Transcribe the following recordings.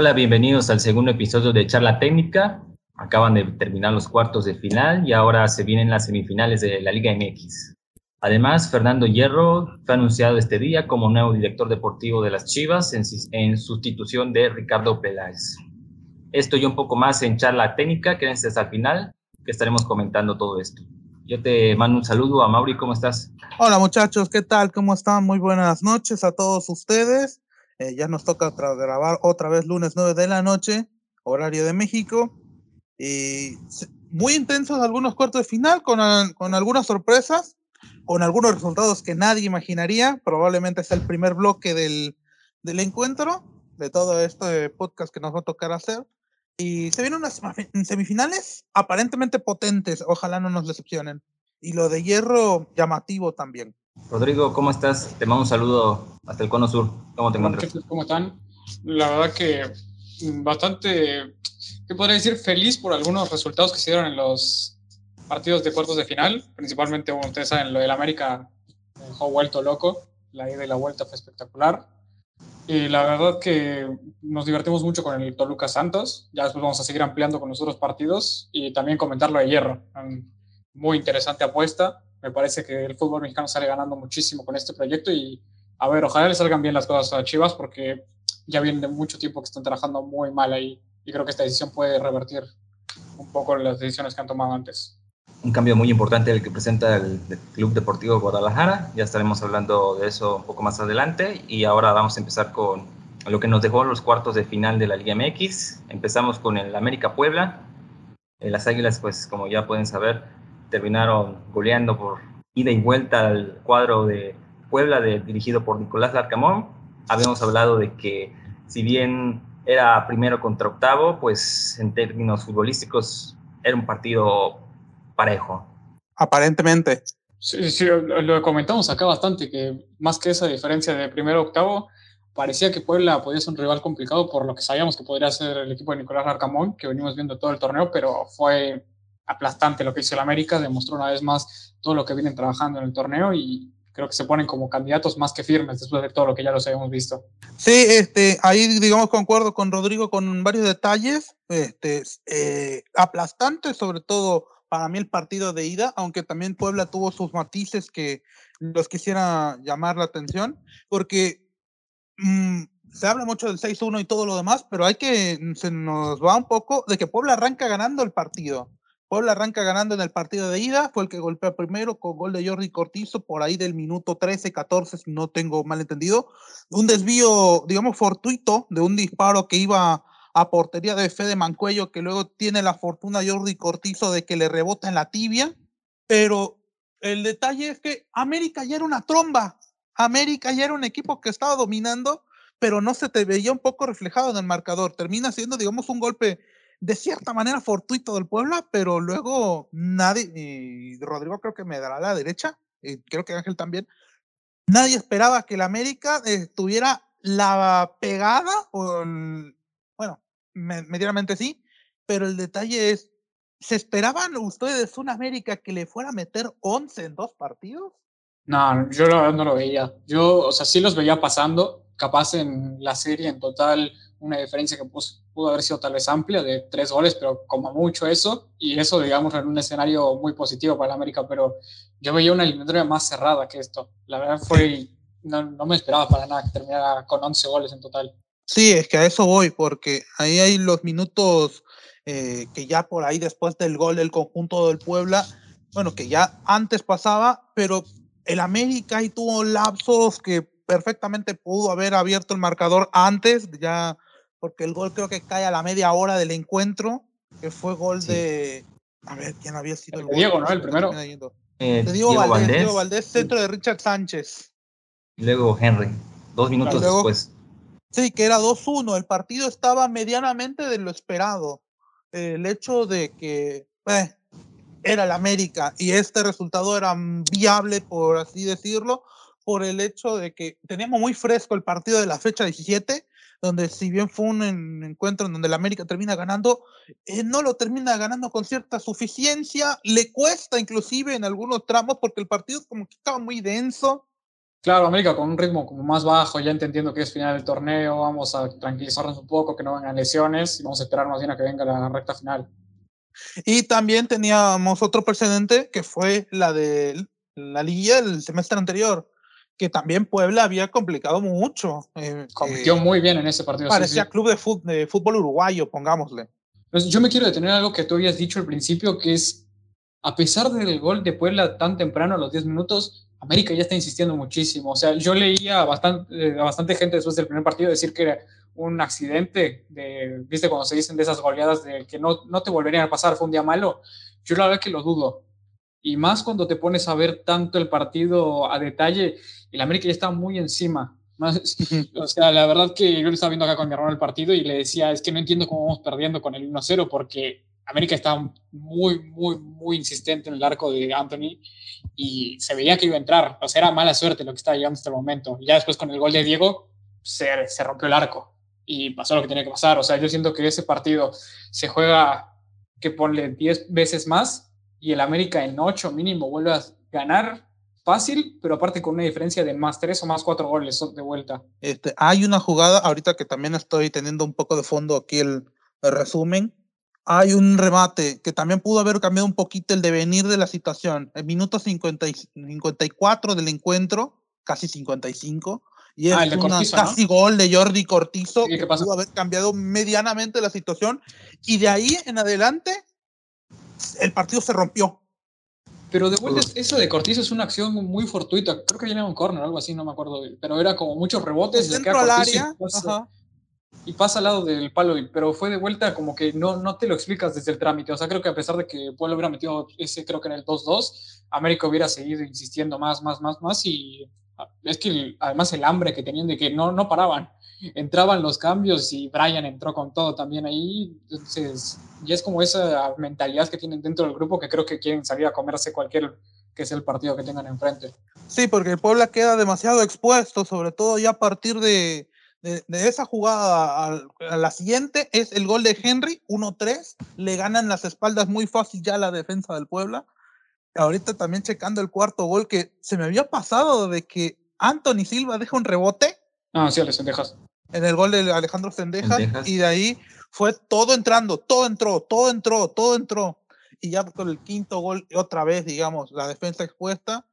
Hola, bienvenidos al segundo episodio de Charla Técnica. Acaban de terminar los cuartos de final y ahora se vienen las semifinales de la Liga MX. Además, Fernando Hierro fue anunciado este día como nuevo director deportivo de las Chivas en, sustitución de Ricardo Peláez. Esto y un poco más en Charla Técnica, quédense hasta el final, que estaremos comentando todo esto. Yo te mando un saludo a Mauri, ¿cómo estás? Hola muchachos, ¿qué tal? ¿Cómo están? Muy buenas noches a todos ustedes. Eh, ya nos toca grabar otra vez lunes 9 de la noche, horario de México. Y muy intensos algunos cuartos de final, con, con algunas sorpresas, con algunos resultados que nadie imaginaría. Probablemente es el primer bloque del, del encuentro, de todo este podcast que nos va a tocar hacer. Y se vienen unas semifinales aparentemente potentes, ojalá no nos decepcionen. Y lo de hierro llamativo también. Rodrigo, ¿cómo estás? Te mando un saludo hasta el Cono Sur. ¿Cómo te encuentras? ¿Cómo están? La verdad que bastante, ¿qué podría decir? Feliz por algunos resultados que se dieron en los partidos de cuartos de final. Principalmente, como ustedes saben, lo del América dejó vuelto loco. La ida y la vuelta fue espectacular. Y la verdad que nos divertimos mucho con el Toluca Santos. Ya después vamos a seguir ampliando con los otros partidos y también comentar lo de Hierro. Muy interesante apuesta me parece que el fútbol mexicano sale ganando muchísimo con este proyecto y a ver, ojalá le salgan bien las cosas a Chivas porque ya vienen de mucho tiempo que están trabajando muy mal ahí y creo que esta decisión puede revertir un poco las decisiones que han tomado antes. Un cambio muy importante el que presenta el Club Deportivo Guadalajara, ya estaremos hablando de eso un poco más adelante y ahora vamos a empezar con lo que nos dejó los cuartos de final de la Liga MX. Empezamos con el América Puebla. Eh, las Águilas, pues como ya pueden saber, terminaron goleando por ida y vuelta al cuadro de Puebla de, dirigido por Nicolás Larcamón. Habíamos hablado de que si bien era primero contra octavo, pues en términos futbolísticos era un partido parejo. Aparentemente. Sí, sí, lo comentamos acá bastante, que más que esa diferencia de primero a octavo, parecía que Puebla podía ser un rival complicado por lo que sabíamos que podría ser el equipo de Nicolás Larcamón, que venimos viendo todo el torneo, pero fue aplastante lo que hizo el América, demostró una vez más todo lo que vienen trabajando en el torneo y creo que se ponen como candidatos más que firmes después de todo lo que ya los habíamos visto. Sí, este, ahí digamos concuerdo con Rodrigo con varios detalles, este, eh, aplastante sobre todo para mí el partido de ida, aunque también Puebla tuvo sus matices que los quisiera llamar la atención, porque mm, se habla mucho del 6-1 y todo lo demás, pero hay que, se nos va un poco de que Puebla arranca ganando el partido. Puebla arranca ganando en el partido de ida, fue el que golpea primero con gol de Jordi Cortizo por ahí del minuto 13, 14, si no tengo mal entendido. Un desvío, digamos, fortuito de un disparo que iba a portería de Fede Mancuello, que luego tiene la fortuna Jordi Cortizo de que le rebota en la tibia. Pero el detalle es que América ya era una tromba. América ya era un equipo que estaba dominando, pero no se te veía un poco reflejado en el marcador. Termina siendo, digamos, un golpe de cierta manera fortuito del Puebla, pero luego nadie, y Rodrigo creo que me dará la derecha, y creo que Ángel también, nadie esperaba que el América tuviera la pegada, o bueno, medianamente sí, pero el detalle es, ¿se esperaban ustedes un América que le fuera a meter 11 en dos partidos? No, yo no lo veía. Yo, o sea, sí los veía pasando, capaz en la serie en total una diferencia que pudo haber sido tal vez amplia de tres goles, pero como mucho eso, y eso digamos en un escenario muy positivo para la América, pero yo veía una eliminatoria más cerrada que esto. La verdad fue, no, no me esperaba para nada que terminara con 11 goles en total. Sí, es que a eso voy, porque ahí hay los minutos eh, que ya por ahí después del gol del conjunto del Puebla, bueno, que ya antes pasaba, pero el América ahí tuvo lapsos que perfectamente pudo haber abierto el marcador antes, ya porque el gol creo que cae a la media hora del encuentro, que fue gol de. A ver, ¿quién había sido el, el Diego, ¿no? El primero. Eh, Diego, Valdés, Diego Valdés, centro de Richard Sánchez. Y luego Henry, dos minutos después. Sí, que era 2-1. El partido estaba medianamente de lo esperado. El hecho de que eh, era el América y este resultado era viable, por así decirlo, por el hecho de que teníamos muy fresco el partido de la fecha 17 donde si bien fue un encuentro en donde el América termina ganando, eh, no lo termina ganando con cierta suficiencia, le cuesta inclusive en algunos tramos porque el partido como que estaba muy denso, Claro, América con un ritmo como más bajo, ya entendiendo que es final del torneo, vamos a tranquilizarnos un poco, que no vengan lesiones y vamos a esperar más bien a que venga la recta final. Y también teníamos otro precedente que fue la de la liguilla del semestre anterior, que también Puebla había complicado mucho. Eh, Compitió eh, muy bien en ese partido. Parecía club de fútbol, de fútbol, uruguayo, pongámosle. Pues yo me quiero detener algo que tú habías dicho al principio, que es, a pesar del gol de Puebla tan temprano, a los 10 minutos, América ya está insistiendo muchísimo. O sea, yo leía a bastante, a bastante gente después del primer partido decir que era un accidente, de, viste cuando se dicen de esas goleadas de que no, no te volverían a pasar, fue un día malo. Yo la verdad que lo dudo. Y más cuando te pones a ver tanto el partido a detalle, el América ya está muy encima. Más, o sea, la verdad que yo lo estaba viendo acá con mi hermano el partido y le decía, es que no entiendo cómo vamos perdiendo con el 1-0 porque América estaba muy, muy, muy insistente en el arco de Anthony y se veía que iba a entrar. O sea, era mala suerte lo que estaba llegando hasta el momento. Y ya después con el gol de Diego se, se rompió el arco y pasó lo que tenía que pasar. O sea, yo siento que ese partido se juega que ponle 10 veces más y el América en 8 mínimo vuelve a ganar fácil, pero aparte con una diferencia de más 3 o más 4 goles de vuelta. Este, hay una jugada, ahorita que también estoy teniendo un poco de fondo aquí el resumen, hay un remate que también pudo haber cambiado un poquito el devenir de la situación. El minuto 50 54 del encuentro, casi 55, y es un casi gol de Jordi Cortizo que pudo haber cambiado medianamente la situación. Y de ahí en adelante, el partido se rompió. Pero de vuelta, eso de Cortizo es una acción muy fortuita. Creo que viene un corner o algo así, no me acuerdo. Pero era como muchos rebotes. Dentro al área y pasa al lado del palo, pero fue de vuelta como que no, no te lo explicas desde el trámite. O sea, creo que a pesar de que Pueblo hubiera metido ese, creo que en el 2-2, América hubiera seguido insistiendo más, más, más, más. Y es que además el hambre que tenían de que no, no paraban. Entraban los cambios y Brian entró con todo también ahí. Entonces, y es como esa mentalidad que tienen dentro del grupo que creo que quieren salir a comerse cualquier que sea el partido que tengan enfrente. Sí, porque el Puebla queda demasiado expuesto, sobre todo ya a partir de de, esa jugada a, la siguiente es el gol de Henry, 1-3. Le ganan las espaldas muy fácil ya la defensa del Puebla. Ahorita también checando el cuarto gol que se me había pasado de que Anthony Silva deja un rebote. Ah, sí, Sendejas. En el gol de Alejandro Sendejas, Y de ahí fue todo entrando, todo entró, todo entró, todo entró. Y ya con el quinto gol, otra vez, digamos, la defensa expuesta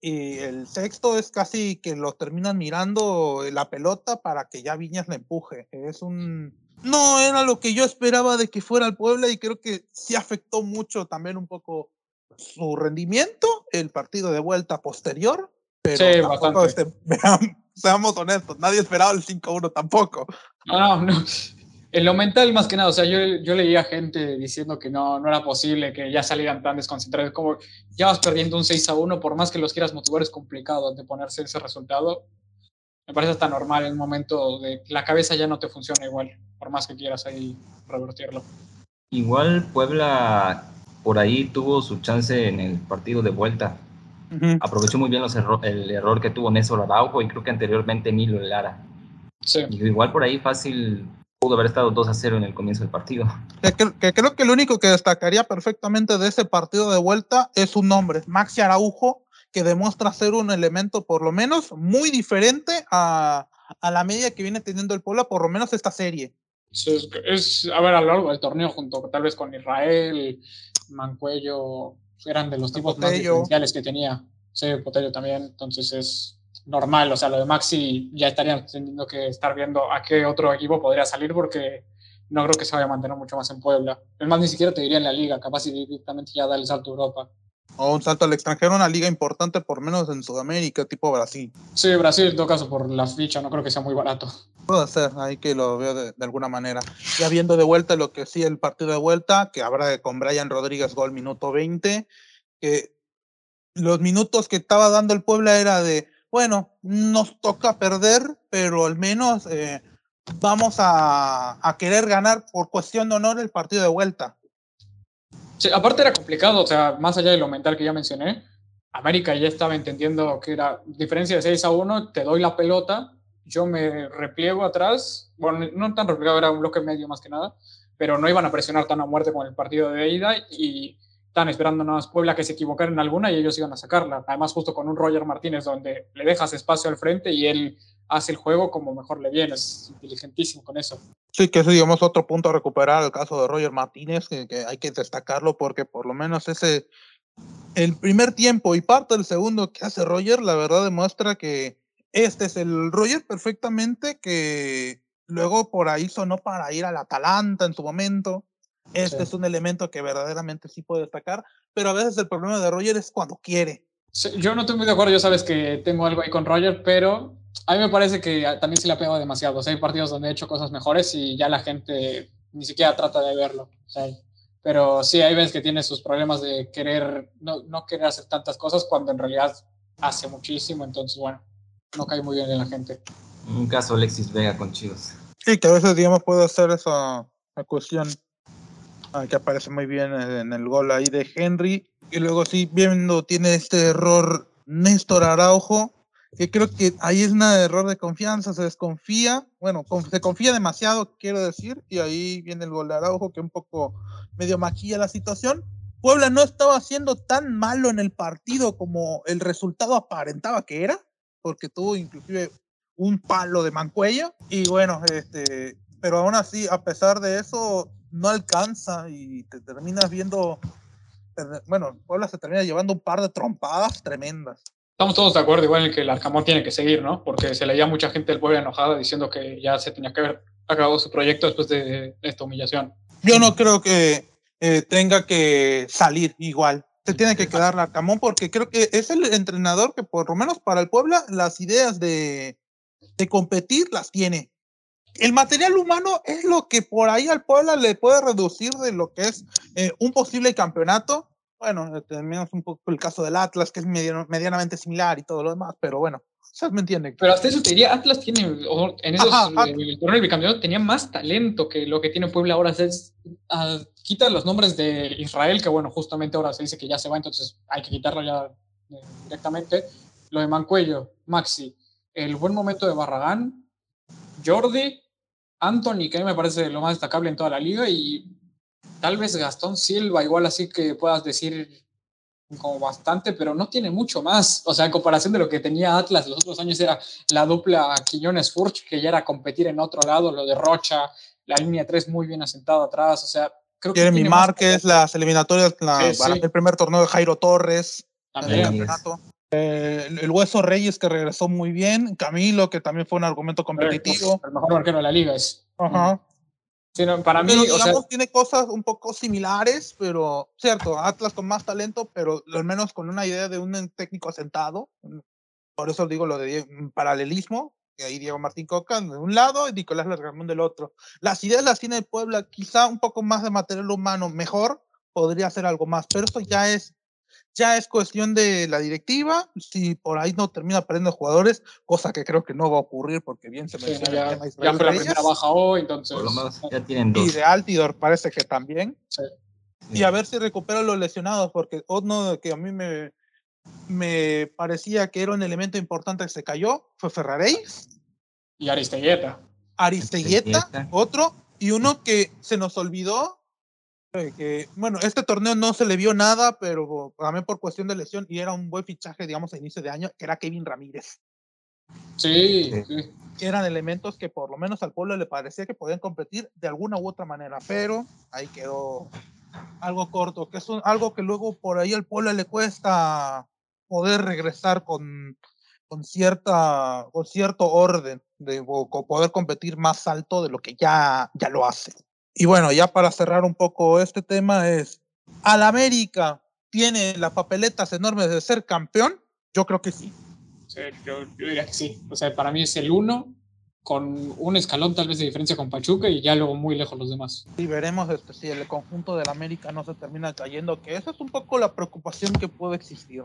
y el sexto es casi que lo terminan mirando la pelota para que ya Viñas la empuje. Es un. No era lo que yo esperaba de que fuera el Puebla y creo que sí afectó mucho también un poco su rendimiento, el partido de vuelta posterior. Pero sí, tampoco, este, seamos honestos, nadie esperaba el 5-1 tampoco. No, no en lo mental más que nada, o sea, yo, yo leía gente diciendo que no, no era posible que ya salieran tan desconcentrados, como ya vas perdiendo un 6 a 1, por más que los quieras motivar es complicado de ponerse ese resultado. Me parece hasta normal en un momento de la cabeza ya no te funciona igual, por más que quieras ahí revertirlo. Igual Puebla por ahí tuvo su chance en el partido de vuelta. Aprovechó muy bien los el error que tuvo Néstor Araujo y creo que anteriormente Milo Lara. Sí. igual por ahí fácil pudo haber estado 2 a 0 en el comienzo del partido. Que, creo que lo único que destacaría perfectamente de ese partido de vuelta es su nombre, Maxi Araujo, que demuestra ser un elemento por lo menos muy diferente a, a la media que viene teniendo el Puebla, por lo menos esta serie. es, a ver, a lo largo del torneo, junto tal vez con Israel, Mancuello, eran de los tipos más diferenciales que tenía. Sí, Potello también, entonces es, normal. O sea, lo de Maxi ya estarían teniendo que estar viendo a qué otro equipo podría salir porque no creo que se vaya a mantener mucho más en Puebla. Es más, ni siquiera te diría en la liga, capaz si directamente ya da el salto a Europa. O un salto al extranjero, una liga importante, por menos en Sudamérica, tipo Brasil. Sí, Brasil, en todo caso, por la ficha, no creo que sea muy barato. Puede ser, ahí que lo veo de, alguna manera. Ya viendo de vuelta lo que sí el partido de vuelta, que habrá con Brian Rodríguez gol minuto 20, que los minutos que estaba dando el Puebla era de bueno, nos toca perder, pero al menos eh, vamos a, querer ganar por cuestión de honor el partido de vuelta. Sí, aparte era complicado, o sea, más allá de lo mental que ya mencioné, América ya estaba entendiendo que era diferencia de 6 a 1, te doy la pelota, yo me repliego atrás, bueno, no tan replegado, era un bloque medio más que nada, pero no iban a presionar tan a muerte con el partido de ida y estaban esperando nada más Puebla que se equivocara en alguna y ellos iban a sacarla. Además, justo con un Roger Martínez donde le dejas espacio al frente y él hace el juego como mejor le viene. Es inteligentísimo con eso. Sí, que es, digamos, otro punto a recuperar el caso de Roger Martínez, que, que hay que destacarlo porque por lo menos ese, el primer tiempo y parte del segundo que hace Roger, la verdad demuestra que este es el Roger perfectamente que luego por ahí sonó para ir al Atalanta en su momento este es un elemento que verdaderamente sí puede destacar, pero a veces el problema de Roger es cuando quiere. yo no estoy muy de acuerdo, yo sabes que tengo algo ahí con Roger, pero a mí me parece que también se le ha pegado demasiado. hay partidos donde he hecho cosas mejores y ya la gente ni siquiera trata de verlo. pero sí, hay veces que tiene sus problemas de querer, no, no querer hacer tantas cosas cuando en realidad hace muchísimo. Entonces, bueno, no cae muy bien en la gente. Un caso Alexis Vega con Chivas. Sí, que a veces, digamos, puede hacer esa cuestión Ah, que aparece muy bien en el gol ahí de Henry. Y luego sí, viendo, tiene este error Néstor Araujo, que creo que ahí es un error de confianza, se desconfía, bueno, se confía demasiado, quiero decir, y ahí viene el gol de Araujo, que un poco medio maquilla la situación. Puebla no estaba haciendo tan malo en el partido como el resultado aparentaba que era, porque tuvo inclusive un palo de mancuello, y bueno, este, pero aún así, a pesar de eso, no alcanza y te terminas viendo, bueno, Puebla se termina llevando un par de trompadas tremendas. Estamos todos de acuerdo igual en que el Arcamón tiene que seguir, ¿no? Porque se leía mucha gente del pueblo enojada diciendo que ya se tenía que haber acabado su proyecto después de esta humillación. Yo no creo que eh, tenga que salir igual. Se tiene que quedar Arcamón porque creo que es el entrenador que por lo menos para el Puebla las ideas de, de competir las tiene el material humano es lo que por ahí al Puebla le puede reducir de lo que es eh, un posible campeonato. Bueno, tenemos un poco el caso del Atlas, que es medianamente similar y todo lo demás, pero bueno, ¿sabes? ¿Me entienden? Pero hasta eso te diría, Atlas tiene, en esos, eh, el torneo del tenía más talento que lo que tiene Puebla ahora. Es, uh, quita los nombres de Israel, que bueno, justamente ahora se dice que ya se va, entonces hay que quitarlo ya eh, directamente. Lo de Mancuello, Maxi, el buen momento de Barragán, Jordi, Anthony, que a mí me parece lo más destacable en toda la liga, y tal vez Gastón Silva, igual así que puedas decir como bastante, pero no tiene mucho más. O sea, en comparación de lo que tenía Atlas los otros años, era la dupla Quiñones-Furch, que ya era competir en otro lado, lo de Rocha, la línea 3 muy bien asentada atrás. O sea, creo que. Jeremy Márquez, las eliminatorias, el primer torneo de Jairo Torres, el campeonato. Eh, el Hueso Reyes que regresó muy bien, Camilo que también fue un argumento competitivo. El mejor arquero de la liga es. Ajá. para mí, tiene cosas un poco similares, pero cierto, Atlas con más talento, pero al menos con una idea de un técnico asentado. Por eso digo lo de paralelismo, que ahí Diego Martín Coca de un lado y Nicolás Largamón del otro. Las ideas las tiene Puebla, quizá un poco más de material humano mejor, podría ser algo más, pero esto ya es ya es cuestión de la directiva, si por ahí no termina perdiendo jugadores, cosa que creo que no va a ocurrir porque bien se menciona. ya, ya fue la primera baja hoy, entonces. Por lo menos ya tienen dos. Y de Altidor parece que también. Sí. Y a ver si recupera los lesionados, porque uno que a mí me, me parecía que era un elemento importante que se cayó fue Ferraréis. Y Aristeguieta. Aristeguieta, otro, y uno que se nos olvidó que, bueno, este torneo no se le vio nada, pero también por cuestión de lesión y era un buen fichaje, digamos, a inicio de año, que era Kevin Ramírez. Sí, Eran elementos que por lo menos al pueblo le parecía que podían competir de alguna u otra manera, pero ahí quedó algo corto, que es algo que luego por ahí al pueblo le cuesta poder regresar con, con, cierta, con cierto orden, de poder competir más alto de lo que ya, ya lo hace. Y bueno, ya para cerrar un poco este tema es, ¿al América tiene las papeletas enormes de ser campeón? Yo creo que sí. sí yo, diría que sí. O sea, para mí es el uno con un escalón tal vez de diferencia con Pachuca y ya luego muy lejos los demás. Y veremos este, si el conjunto del América no se termina cayendo, que esa es un poco la preocupación que puede existir,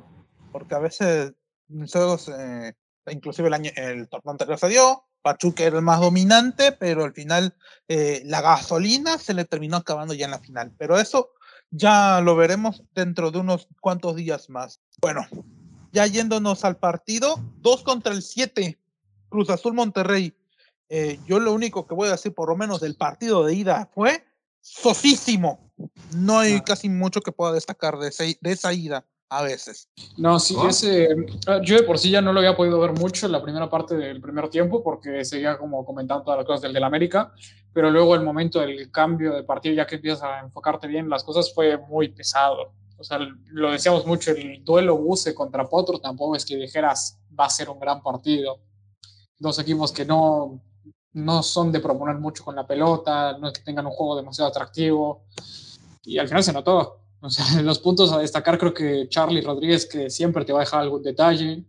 porque a veces, eh, inclusive el, año, el torneo anterior se dio, Pachuca era el más dominante, pero al final eh, la gasolina se le terminó acabando ya en la final. Pero eso ya lo veremos dentro de unos cuantos días más. Bueno, ya yéndonos al partido, dos contra el 7, Cruz Azul Monterrey. Eh, yo lo único que voy a decir, por lo menos del partido de ida, fue sosísimo. no hay casi mucho que pueda destacar de, de esa ida a veces. No, sí, ese, ah, yo de por sí ya no lo había podido ver mucho en la primera parte del primer tiempo porque seguía como comentando todas las cosas del del América, pero luego el momento del cambio de partido, ya que empiezas a enfocarte bien las cosas, fue muy pesado. O sea, lo decíamos mucho, el duelo Buse contra Potro tampoco es que dijeras va a ser un gran partido. Dos equipos que no, no son de proponer mucho con la pelota, no es que tengan un juego demasiado atractivo. Y al final se notó. O sea, los puntos a destacar creo que Charlie Rodríguez, que siempre te va a dejar algún detalle.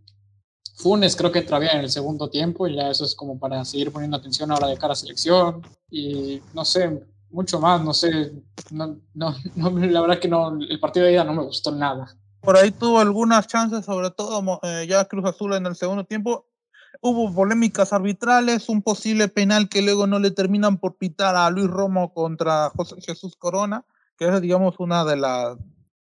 Funes creo que entra bien en el segundo tiempo, y ya eso es como para seguir poniendo atención ahora de cara a selección. Y no sé, mucho más, no sé. No, no, la verdad que no, el partido de ida no me gustó nada. Por ahí tuvo algunas chances, sobre todo eh, ya Cruz Azul en el segundo tiempo. Hubo polémicas arbitrales, un posible penal que luego no le terminan por pitar a Luis Romo contra José Jesús Corona que es, digamos, una de,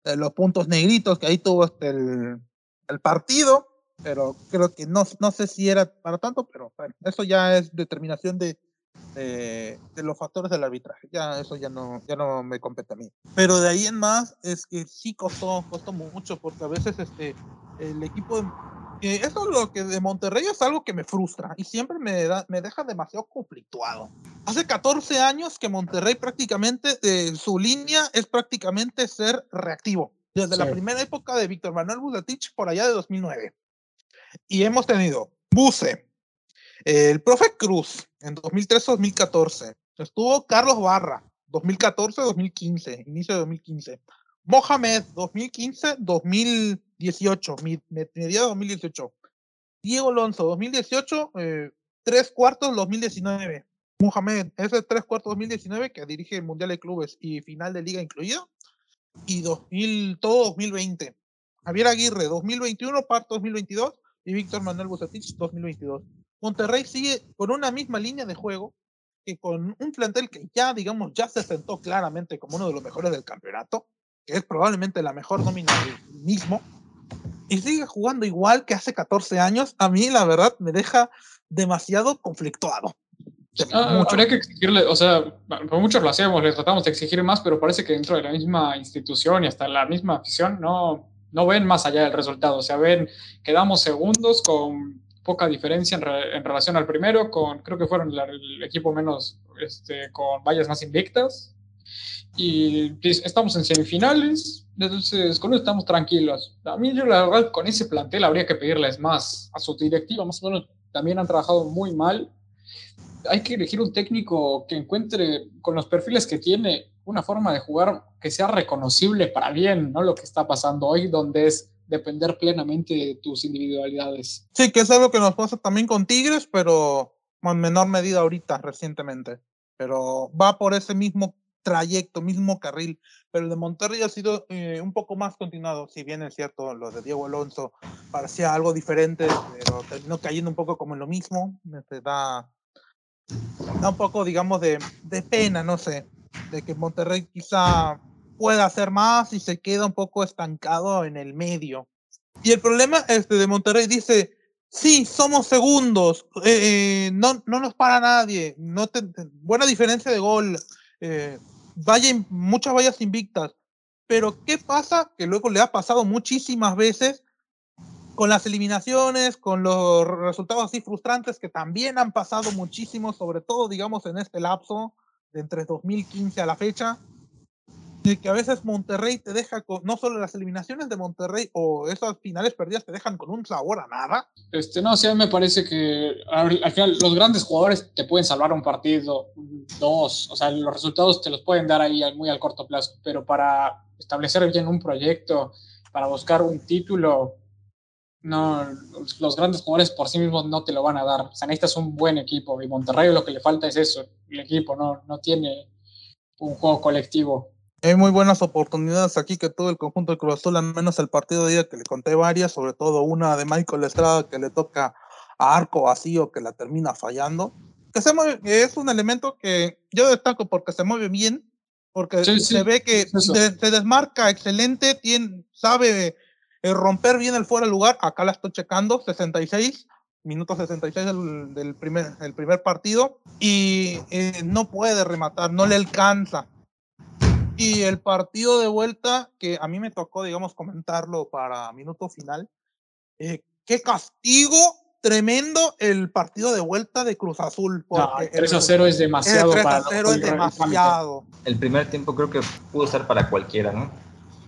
de los puntos negritos que ahí tuvo este, el, el, partido, pero creo que no, no sé si era para tanto, pero bueno, eso ya es determinación de, de, de, los factores del arbitraje, ya eso ya no, ya no me compete a mí. Pero de ahí en más es que sí costó, costó mucho, porque a veces este, el equipo de eso es lo que de Monterrey es algo que me frustra y siempre me, da, me deja demasiado conflictuado. Hace 14 años que Monterrey prácticamente, eh, su línea es prácticamente ser reactivo. Desde la primera época de Víctor Manuel Bucetich por allá de 2009. Y hemos tenido Buse, el profe Cruz en 2013-2014. Estuvo Carlos Barra, 2014-2015, inicio de 2015. Mohamed, 2015-2018, mediado 2018. Diego Alonso, 2018, eh, tres cuartos 2019. Mohamed, ese tres cuartos 2019 que dirige el Mundial de Clubes y final de liga incluido. Y 2000, todo 2020. Javier Aguirre, 2021, parto 2022. Y Víctor Manuel Bucetich, 2022. Monterrey sigue con una misma línea de juego que con un plantel que ya, digamos, ya se sentó claramente como uno de los mejores del campeonato que es probablemente la mejor nómina del mismo, y sigue jugando igual que hace 14 años, a mí la verdad me deja demasiado conflictuado. Ah, habría que exigirle, o sea, por muchos lo hacemos, le tratamos de exigir más, pero parece que dentro de la misma institución y hasta la misma afición no, no ven más allá del resultado. O sea, ven, quedamos segundos con poca diferencia en, relación al primero, con creo que fueron el equipo menos, este, con vallas más invictas, y estamos en semifinales, entonces con eso estamos tranquilos. A mí yo la verdad con ese plantel habría que pedirles más a su directiva, más o menos también han trabajado muy mal. Hay que elegir un técnico que encuentre con los perfiles que tiene una forma de jugar que sea reconocible para bien, ¿no? Lo que está pasando hoy, donde es depender plenamente de tus individualidades. Sí, que es algo que nos pasa también con Tigres, pero en menor medida ahorita, recientemente. Pero va por ese mismo trayecto, mismo carril, pero el de Monterrey ha sido eh, un poco más continuado, si bien es cierto, lo de Diego Alonso parecía algo diferente, pero terminó cayendo un poco como en lo mismo, este, da, da un poco, digamos, de, de pena, no sé, de que Monterrey quizá pueda hacer más y se queda un poco estancado en el medio. Y el problema este, de Monterrey dice, sí, somos segundos, eh, eh, no, no nos para nadie, no buena diferencia de gol, eh, vaya, muchas vallas invictas. Pero ¿qué pasa? Que luego le ha pasado muchísimas veces con las eliminaciones, con los resultados así frustrantes que también han pasado muchísimo, sobre todo, digamos, en este lapso de entre 2015 a la fecha, de que a veces Monterrey te deja con, no solo las eliminaciones de Monterrey o esas finales perdidas te dejan con un sabor a nada. Este, no, sí, a mí me parece que al final los grandes jugadores te pueden salvar un partido, dos, o sea, los resultados te los pueden dar ahí muy al corto plazo, pero para establecer bien un proyecto, para buscar un título, no, los grandes jugadores por sí mismos no te lo van a dar. O sea, necesitas un buen equipo y Monterrey lo que le falta es eso, el equipo no, no tiene un juego colectivo. Hay muy buenas oportunidades aquí que todo el conjunto de Cruz Azul, al menos el partido de día que le conté varias, sobre todo una de Michael Estrada que le toca a arco vacío que la termina fallando. Que se mueve, es un elemento que yo destaco porque se mueve bien, porque se ve que se, desmarca excelente, tiene, sabe eh, romper bien el fuera de lugar. Acá la estoy checando, 66, minuto 66 del, del primer, el primer partido, y eh, no puede rematar, no le alcanza Y el partido de vuelta, que a mí me tocó, digamos, comentarlo para minuto final, eh, qué castigo tremendo el partido de vuelta de Cruz Azul. No, 3 a 0 es demasiado. El 3 a 0 es demasiado. El primer tiempo creo que pudo ser para cualquiera, ¿no?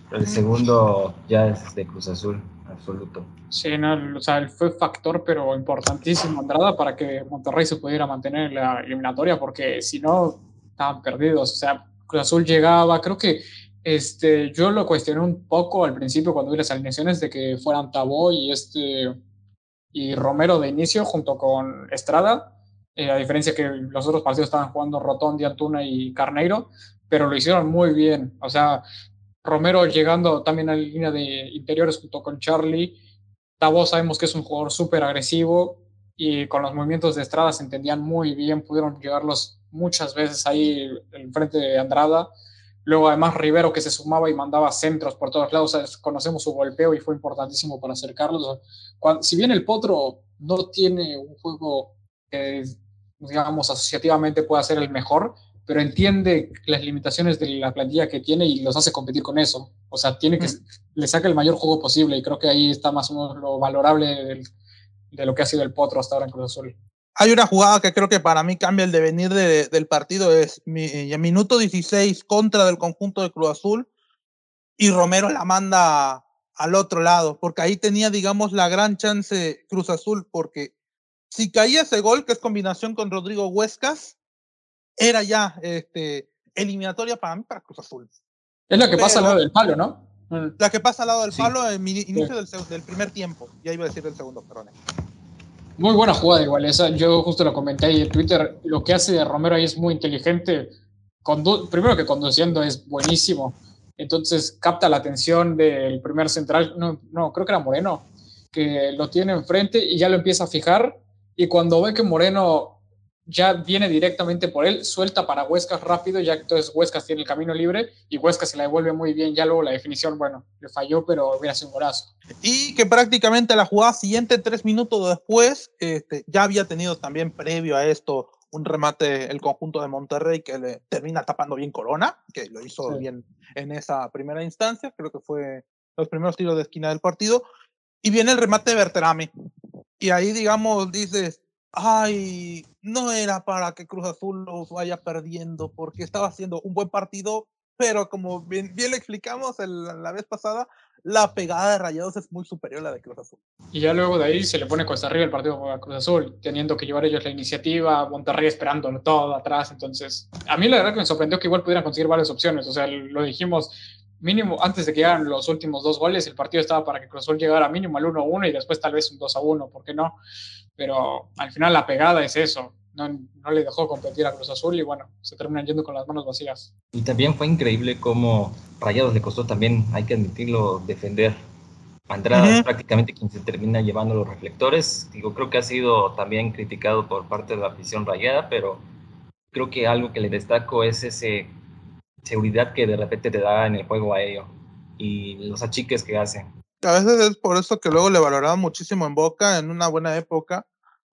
Pero el segundo ya es de Cruz Azul, absoluto. Sí, no, o sea, fue factor, pero importantísimo, Andrada, para que Monterrey se pudiera mantener en la eliminatoria, porque si no, estaban perdidos. O sea, Cruz Azul llegaba, creo que este, yo lo cuestioné un poco al principio cuando vi las alineaciones de que fueran Tabó y este y Romero de inicio junto con Estrada, eh, a diferencia que los otros partidos estaban jugando Rotondi, Antuna y Carneiro, pero lo hicieron muy bien. O sea, Romero llegando también a la línea de interiores junto con Charlie. Tabó sabemos que es un jugador súper agresivo y con los movimientos de Estrada se entendían muy bien, pudieron llevarlos muchas veces ahí en frente de Andrada. Luego además Rivero que se sumaba y mandaba centros por todos lados, conocemos su golpeo y fue importantísimo para acercarlos. si bien el Potro no tiene un juego que, digamos, asociativamente pueda ser el mejor, pero entiende las limitaciones de la plantilla que tiene y los hace competir con eso. O sea, tiene que, le saca el mayor juego posible y creo que ahí está más o menos lo valorable de lo que ha sido el Potro hasta ahora en Cruz Azul. Hay una jugada que creo que para mí cambia el devenir del partido, es mi, en minuto 16 contra del conjunto de Cruz Azul y Romero la manda al otro lado, porque ahí tenía, digamos, la gran chance Cruz Azul, porque si caía ese gol, que es combinación con Rodrigo Huescas, era ya este, eliminatoria para mí, para Cruz Azul. Es la que pasa al lado del palo, ¿no? La que pasa al lado del palo en inicio del, del, primer tiempo. Ya iba a decir del segundo, perdón. Muy buena jugada igual esa. Yo justo lo comenté ahí en Twitter. Lo que hace Romero ahí es muy inteligente. Primero que conduciendo es buenísimo. Entonces capta la atención del primer central. No, no, creo que era Moreno. Que lo tiene enfrente y ya lo empieza a fijar. Y cuando ve que Moreno ya viene directamente por él, suelta para Huescas rápido, ya entonces Huescas tiene el camino libre y Huescas se la devuelve muy bien, ya luego la definición, bueno, le falló, pero hubiera sido un golazo. Y que prácticamente la jugada siguiente, tres minutos después, este, ya había tenido también previo a esto un remate el conjunto de Monterrey que le termina tapando bien Corona, que lo hizo bien en esa primera instancia, creo que fue los primeros tiros de esquina del partido, y viene el remate de Berterame. Y ahí, digamos, dices, ay, no era para que Cruz Azul los vaya perdiendo, porque estaba haciendo un buen partido, pero como bien, le explicamos la vez pasada, la pegada de Rayados es muy superior a la de Cruz Azul. Y ya luego de ahí se le pone cuesta arriba el partido a Cruz Azul, teniendo que llevar ellos la iniciativa, Monterrey esperándolo todo atrás. Entonces, a mí la verdad que me sorprendió que igual pudieran conseguir varias opciones. O sea, lo dijimos, mínimo, antes de que llegaran los últimos dos goles, el partido estaba para que Cruz Azul llegara mínimo al 1-1 y después tal vez un 2-1, ¿por qué no? Pero al final la pegada es eso. No, no, le dejó competir a Cruz Azul y bueno, se terminan yendo con las manos vacías. Y también fue increíble cómo Rayados le costó también, hay que admitirlo, defender. Andrada es prácticamente quien se termina llevando los reflectores. Digo, creo que ha sido también criticado por parte de la afición rayada, pero creo que algo que le destaco es ese seguridad que de repente te da en el juego a ello y los achiques que hace. A veces es por eso que luego le valoraba muchísimo en Boca en una buena época,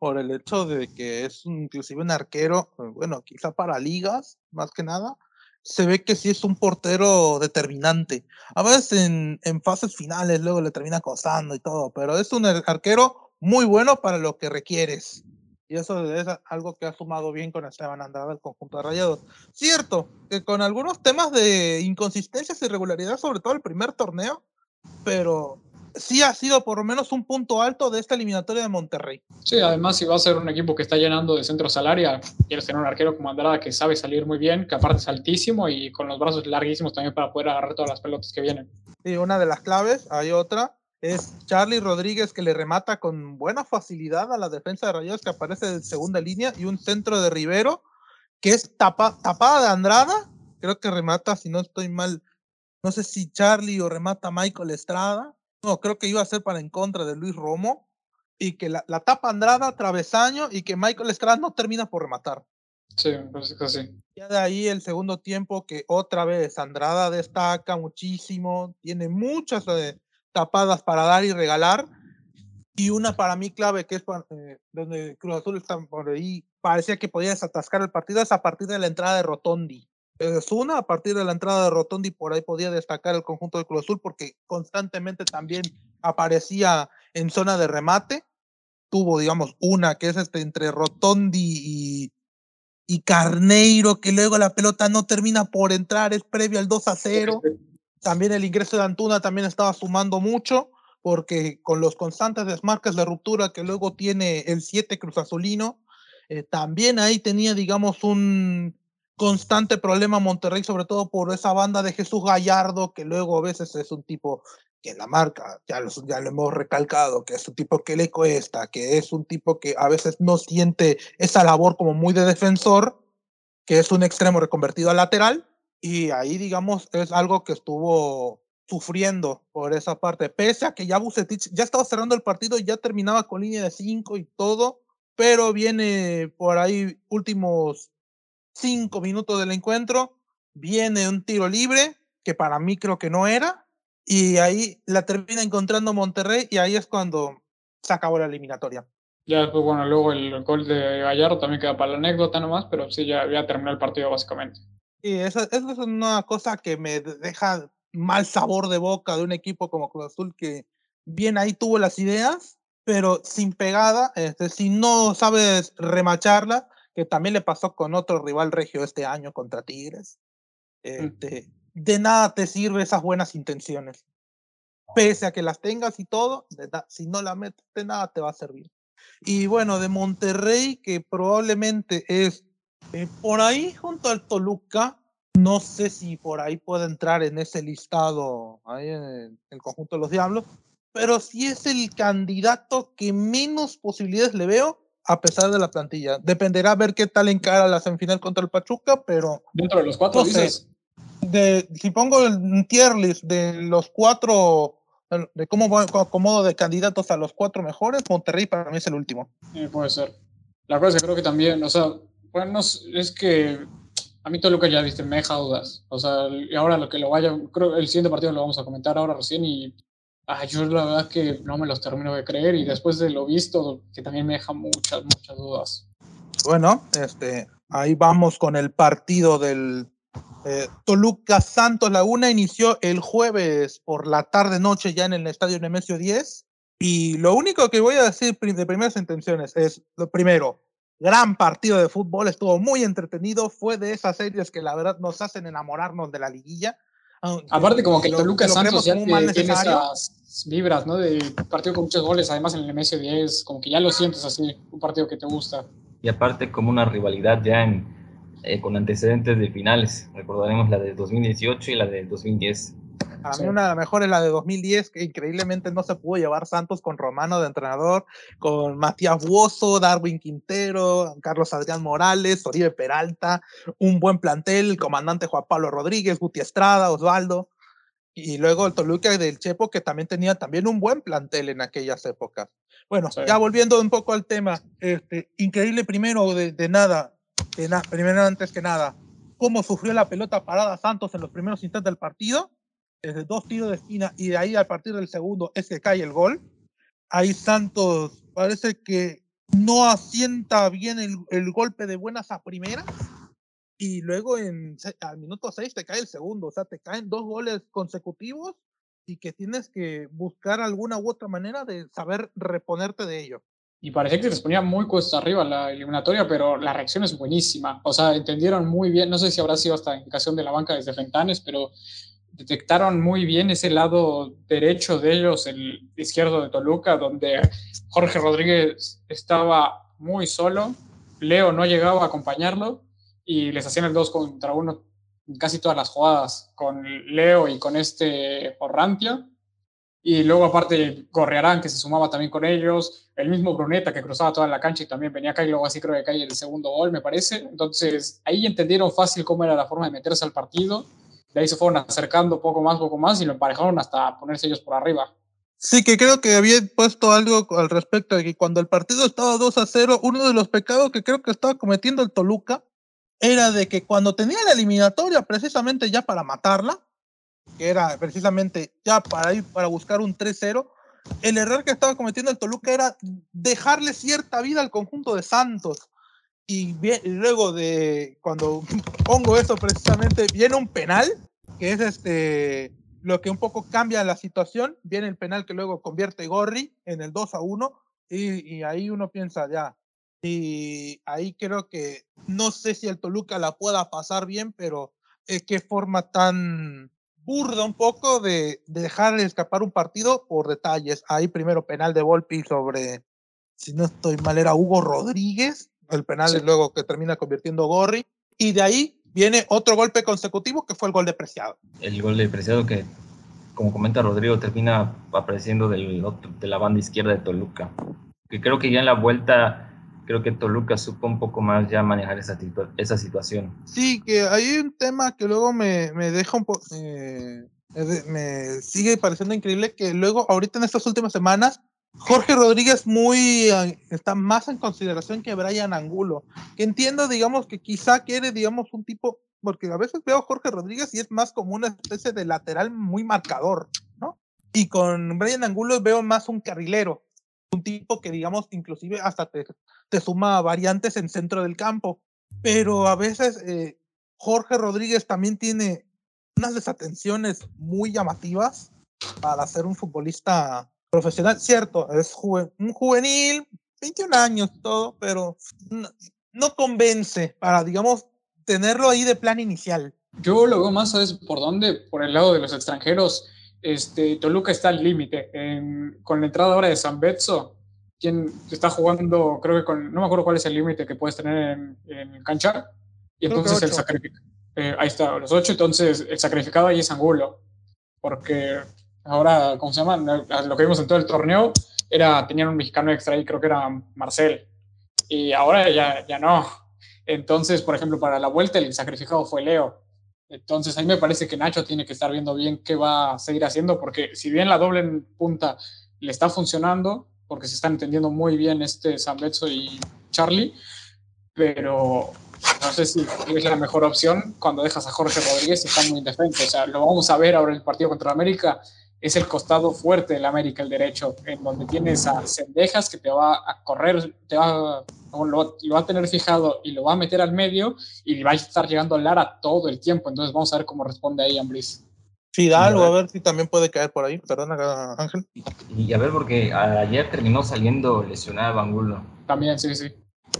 por el hecho de que es inclusive un arquero, eh, bueno, quizá para ligas, más que nada, se ve que sí es un portero determinante. A veces en, en fases finales luego le termina acosando y todo, pero es un arquero muy bueno para lo que requieres. Y eso es algo que ha sumado bien con Esteban Andrada el conjunto de Rayados. Cierto, que con algunos temas de inconsistencias y irregularidad, sobre todo el primer torneo, pero sí ha sido por lo menos un punto alto de esta eliminatoria de Monterrey. Sí, además si va a ser un equipo que está llenando de centro salaria, quieres tener un arquero como Andrada que sabe salir muy bien, que aparte es altísimo y con los brazos larguísimos también para poder agarrar todas las pelotas que vienen. Sí, una de las claves, hay otra, es Charlie Rodríguez que le remata con buena facilidad a la defensa de Rayados que aparece de segunda línea y un centro de Rivero que es tapa, tapada de Andrada, creo que remata, si no estoy mal, no sé si Charlie o remata Michael Estrada, no, creo que iba a ser para en contra de Luis Romo y que la, tapa Andrada, travesaño y que Michael Estrada no termina por rematar. Sí, pues sí. Ya de ahí el segundo tiempo que otra vez Andrada destaca muchísimo, tiene muchas... Eh, tapadas para dar y regalar. Y una para mí clave, que es eh, donde Cruz Azul está por ahí, parecía que podía desatascar el partido, es a partir de la entrada de Rotondi. Es una, a partir de la entrada de Rotondi, por ahí podía destacar el conjunto de Cruz Azul porque constantemente también aparecía en zona de remate. Tuvo, digamos, una que es este, entre Rotondi y, y Carneiro, que luego la pelota no termina por entrar, es previo al 2 a 0. También el ingreso de Antuna también estaba sumando mucho, porque con los constantes desmarques de ruptura que luego tiene el 7 Cruz Azulino, eh, también ahí tenía, digamos, un constante problema Monterrey, sobre todo por esa banda de Jesús Gallardo, que luego a veces es un tipo que la marca, ya lo, ya lo hemos recalcado, que es un tipo que le cuesta, que es un tipo que a veces no siente esa labor como muy de defensor, que es un extremo reconvertido a lateral, y ahí, digamos, es algo que estuvo sufriendo por esa parte, pese a que ya Bucetich ya estaba cerrando el partido ya terminaba con línea de 5 y todo, pero viene por ahí últimos cinco minutos del encuentro, viene un tiro libre, que para mí creo que no era, y ahí la termina encontrando Monterrey y ahí es cuando se acabó la eliminatoria. Ya pues bueno, luego el gol de Gallardo también queda para la anécdota nomás, pero sí, ya, ya terminó el partido básicamente. Y eso, eso es una cosa que me deja mal sabor de boca de un equipo como Cruz Azul que bien ahí tuvo las ideas, pero sin pegada, este, si no sabes remacharla, que también le pasó con otro rival regio este año contra Tigres. Mm. Este, De nada te sirve esas buenas intenciones. Pese a que las tengas y todo, si no la metes, de nada te va a servir. Y bueno, de Monterrey, que probablemente es eh, por ahí junto al Toluca, no sé si por ahí puede entrar en ese listado ahí en el conjunto de los Diablos, pero sí es el candidato que menos posibilidades le veo a pesar de la plantilla. Dependerá ver qué tal encara la semifinal contra el Pachuca, pero. Dentro de los cuatro, dices. De, si pongo el tier list de los cuatro, de cómo acomodo de candidatos a los cuatro mejores, Monterrey para mí es el último. puede ser. La cosa es que creo que también, o sea, bueno, es que a mí todo lo que ya viste me deja dudas. O sea, y ahora lo que lo vaya, creo el siguiente partido lo vamos a comentar ahora recién y Ah, yo la verdad que no me los termino de creer y después de lo visto, que también me deja muchas, muchas dudas. Bueno, este, ahí vamos con el partido del eh, Toluca Santos Laguna. Inició el jueves por la tarde-noche ya en el estadio Nemesio 10. Y lo único que voy a decir de primeras intenciones es, lo primero, gran partido de fútbol, estuvo muy entretenido, fue de esas series que la verdad nos hacen enamorarnos de la liguilla. Aparte, como que Toluca Santos ya tiene esas vibras, ¿no? De partido con muchos goles, además en el MS10, como que ya lo sientes así, un partido que te gusta. Y aparte, como una rivalidad ya en, eh, con antecedentes de finales. Recordaremos la de 2018 y la de 2010. A mí una de las mejores, la de 2010, que increíblemente no se pudo llevar Santos con Romano de entrenador, con Matías Buoso, Darwin Quintero, Carlos Adrián Morales, Oribe Peralta, un buen plantel, el comandante Juan Pablo Rodríguez, Guti Estrada, Osvaldo, y luego el Toluca del Chepo, que también tenía también un buen plantel en aquellas épocas. Bueno, ya volviendo un poco al tema, este, increíble primero de, nada, de primero antes que nada, cómo sufrió la pelota parada Santos en los primeros instantes del partido desde dos tiros de esquina y de ahí a partir del segundo es que cae el gol. Ahí Santos parece que no asienta bien el, el golpe de buenas a primeras y luego en, al minuto 6 te cae el segundo, o sea, te caen dos goles consecutivos y que tienes que buscar alguna u otra manera de saber reponerte de ello. Y parece que se les ponía muy cuesta arriba la eliminatoria, pero la reacción es buenísima. O sea, entendieron muy bien, no sé si habrá sido hasta indicación de la banca desde Fentanes, pero detectaron muy bien ese lado derecho de ellos, el izquierdo de Toluca, donde Jorge Rodríguez estaba muy solo, Leo no llegaba a acompañarlo y les hacían el 2 contra 1 casi todas las jugadas con Leo y con este Orrantia. Y luego aparte Correarán, que se sumaba también con ellos, el mismo Bruneta que cruzaba toda la cancha y también venía acá y luego así creo que cae el segundo gol, me parece. Entonces ahí entendieron fácil cómo era la forma de meterse al partido de ahí se fueron acercando poco más, poco más y lo emparejaron hasta ponerse ellos por arriba. Sí, que creo que había puesto algo al respecto de que cuando el partido estaba 2 a 0, uno de los pecados que creo que estaba cometiendo el Toluca era de que cuando tenía la eliminatoria precisamente ya para matarla, que era precisamente ya para ir para buscar un 3-0, el error que estaba cometiendo el Toluca era dejarle cierta vida al conjunto de Santos. Y, luego de cuando pongo eso precisamente, viene un penal, que es este lo que un poco cambia la situación, viene el penal que luego convierte Gorri en el 2 a 1 y, y ahí uno piensa ya, y ahí creo que no sé si el Toluca la pueda pasar bien, pero eh, qué forma tan burda un poco de, de dejar escapar un partido por detalles. Ahí primero penal de Volpi sobre, si no estoy mal, era Hugo Rodríguez, el penal y luego que termina convirtiendo Gorri. Y de ahí viene otro golpe consecutivo que fue el gol de Preciado. El gol de Preciado que, como comenta Rodrigo, termina apareciendo del, de la banda izquierda de Toluca. Que creo que ya en la vuelta creo que Toluca supo un poco más ya manejar esa, esa situación. Sí, que hay un tema que luego me, me deja un poco... Eh, me sigue pareciendo increíble que luego, ahorita en estas últimas semanas, Jorge Rodríguez muy está más en consideración que Brian Angulo, que entiendo, digamos, que quizá quiere, digamos, un tipo, porque a veces veo a Jorge Rodríguez y es más como una especie de lateral muy marcador, ¿no? Y con Brian Angulo veo más un carrilero, un tipo que, digamos, inclusive hasta te, te suma variantes en centro del campo. Pero a veces eh, Jorge Rodríguez también tiene unas desatenciones muy llamativas para ser un futbolista profesional. Cierto, es un juvenil, 21 años, todo, pero no, no, convence para, digamos, tenerlo ahí de plan inicial. Yo lo veo más, ¿sabes por dónde? Por el lado de los extranjeros este, Toluca está al límite. Con la entrada ahora de San Betso, quien está jugando, creo que con, no me acuerdo cuál es el límite que puedes tener en, en cancha, y entonces el sacrificado, eh, ahí está, los ocho, entonces el sacrificado ahí es Angulo, porque ahora, ¿cómo se llama? Lo que vimos en todo el torneo era, tenían un mexicano extra ahí, creo que era Marcel, y ahora ya, ya no. Entonces, por ejemplo, para la vuelta el sacrificado fue Leo. Entonces, a mí me parece que Nacho tiene que estar viendo bien qué va a seguir haciendo, porque si bien la doble punta le está funcionando, porque se están entendiendo muy bien este Betso y Charlie, pero no sé si es la mejor opción cuando dejas a Jorge Rodríguez y está muy indefenso. O sea, lo vamos a ver ahora en el partido contra América. Es el costado fuerte del América, el derecho, en donde tienes a Cendejas que te va a correr, te va, lo, va a tener fijado y lo va a meter al medio y va a estar llegando a Lara todo el tiempo. Entonces vamos a ver cómo responde ahí Ambris. Fidalgo, a ver si también puede caer por ahí. Perdona, Ángel. Y, a ver, porque ayer terminó saliendo lesionado Angulo. También, sí, sí.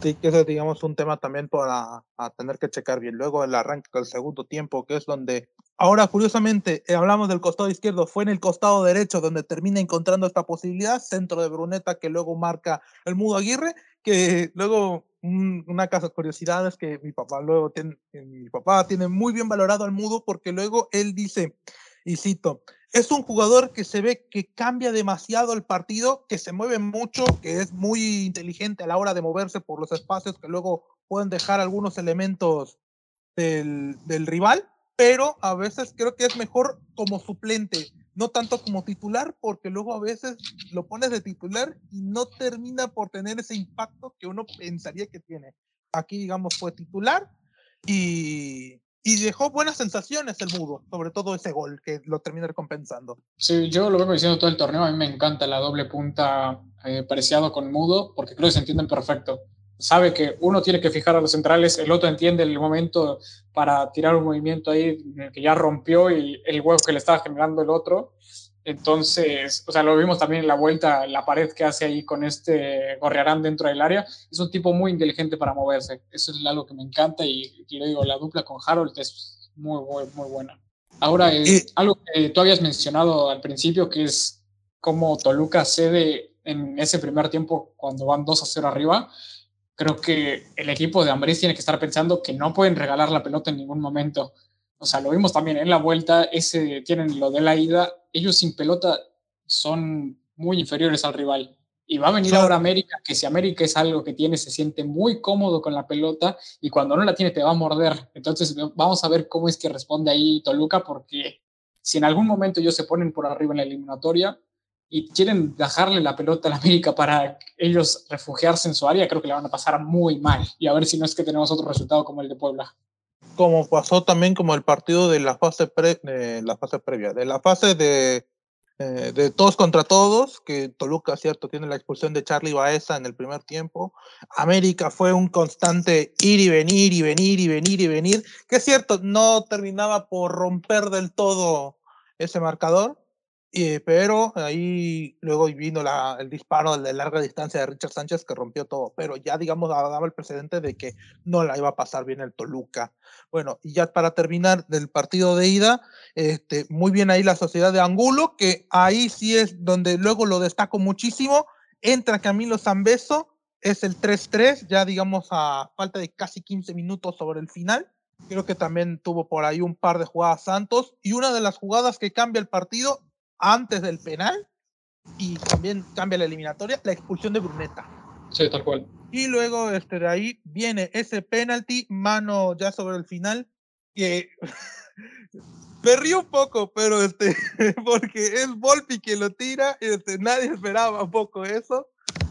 Sí, que ese es, digamos, un tema también para a tener que checar bien. Luego el arranque del segundo tiempo, que es donde. Ahora, curiosamente, eh, hablamos del costado izquierdo, fue en el costado derecho donde termina encontrando esta posibilidad, centro de Bruneta que luego marca el Mudo Aguirre, que luego una casa curiosidad es que mi papá luego tiene, mi papá tiene muy bien valorado al Mudo porque luego él dice, y cito, es un jugador que se ve que cambia demasiado el partido, que se mueve mucho, que es muy inteligente a la hora de moverse por los espacios que luego pueden dejar algunos elementos del, del rival, pero a veces creo que es mejor como suplente, no tanto como titular, porque luego a veces lo pones de titular y no termina por tener ese impacto que uno pensaría que tiene. Aquí, digamos, fue titular y, y dejó buenas sensaciones el Mudo, sobre todo ese gol que lo termina recompensando. Sí, yo lo vengo diciendo todo el torneo, a mí me encanta la doble punta eh, preciado con Mudo, porque creo que se entienden perfecto. Sabe que uno tiene que fijar a los centrales, el otro entiende el momento para tirar un movimiento ahí que ya rompió y el huevo que le estaba generando el otro. Entonces, o sea, lo vimos también en la vuelta, la pared que hace ahí con este Gorriarán dentro del área. Es un tipo muy inteligente para moverse. Eso es algo que me encanta y, le digo, la dupla con Harold es muy, muy, muy buena. Ahora, eh, algo que tú habías mencionado al principio, que es cómo Toluca cede en ese primer tiempo cuando van 2 a 0 arriba. Creo que el equipo de Ambriz tiene que estar pensando que no pueden regalar la pelota en ningún momento o sea, lo vimos también en la vuelta, ese, tienen lo de la ida, ellos sin pelota son muy inferiores al rival. Y va a venir ahora América, que si América es algo que tiene, se siente muy cómodo con la pelota y cuando no la tiene te va a morder. Entonces vamos a ver cómo es que responde ahí Toluca, porque si en algún momento ellos se ponen por arriba en la eliminatoria y quieren dejarle la pelota a la América para ellos refugiarse en su área, creo que le van a pasar muy mal. Y a ver si no es que tenemos otro resultado como el de Puebla como pasó también como el partido de la fase, pre, la fase previa, de la fase de eh, de todos contra todos, que Toluca, cierto, tiene la expulsión de Charlie Baeza en el primer tiempo. América fue un constante ir y venir y venir y venir y venir, que es cierto, no terminaba por romper del todo ese marcador, pero ahí luego vino la, el disparo de larga distancia de Richard Sánchez que rompió todo, pero ya digamos daba el precedente de que no la iba a pasar bien el Toluca. Bueno, y ya para terminar del partido de ida, este, muy bien ahí la sociedad de Angulo, que ahí sí es donde luego lo destaco muchísimo, entra Camilo Zambeso, es el 3-3, ya digamos a falta de casi 15 minutos sobre el final. Creo que también tuvo por ahí un par de jugadas Santos y una de las jugadas que cambia el partido antes del penal y también cambia la eliminatoria, la expulsión de Bruneta. Sí, tal cual. Y luego este, de ahí viene ese penalti, mano ya sobre el final, que me río un poco, pero este, porque es Volpi que lo tira, y este, nadie esperaba un poco eso,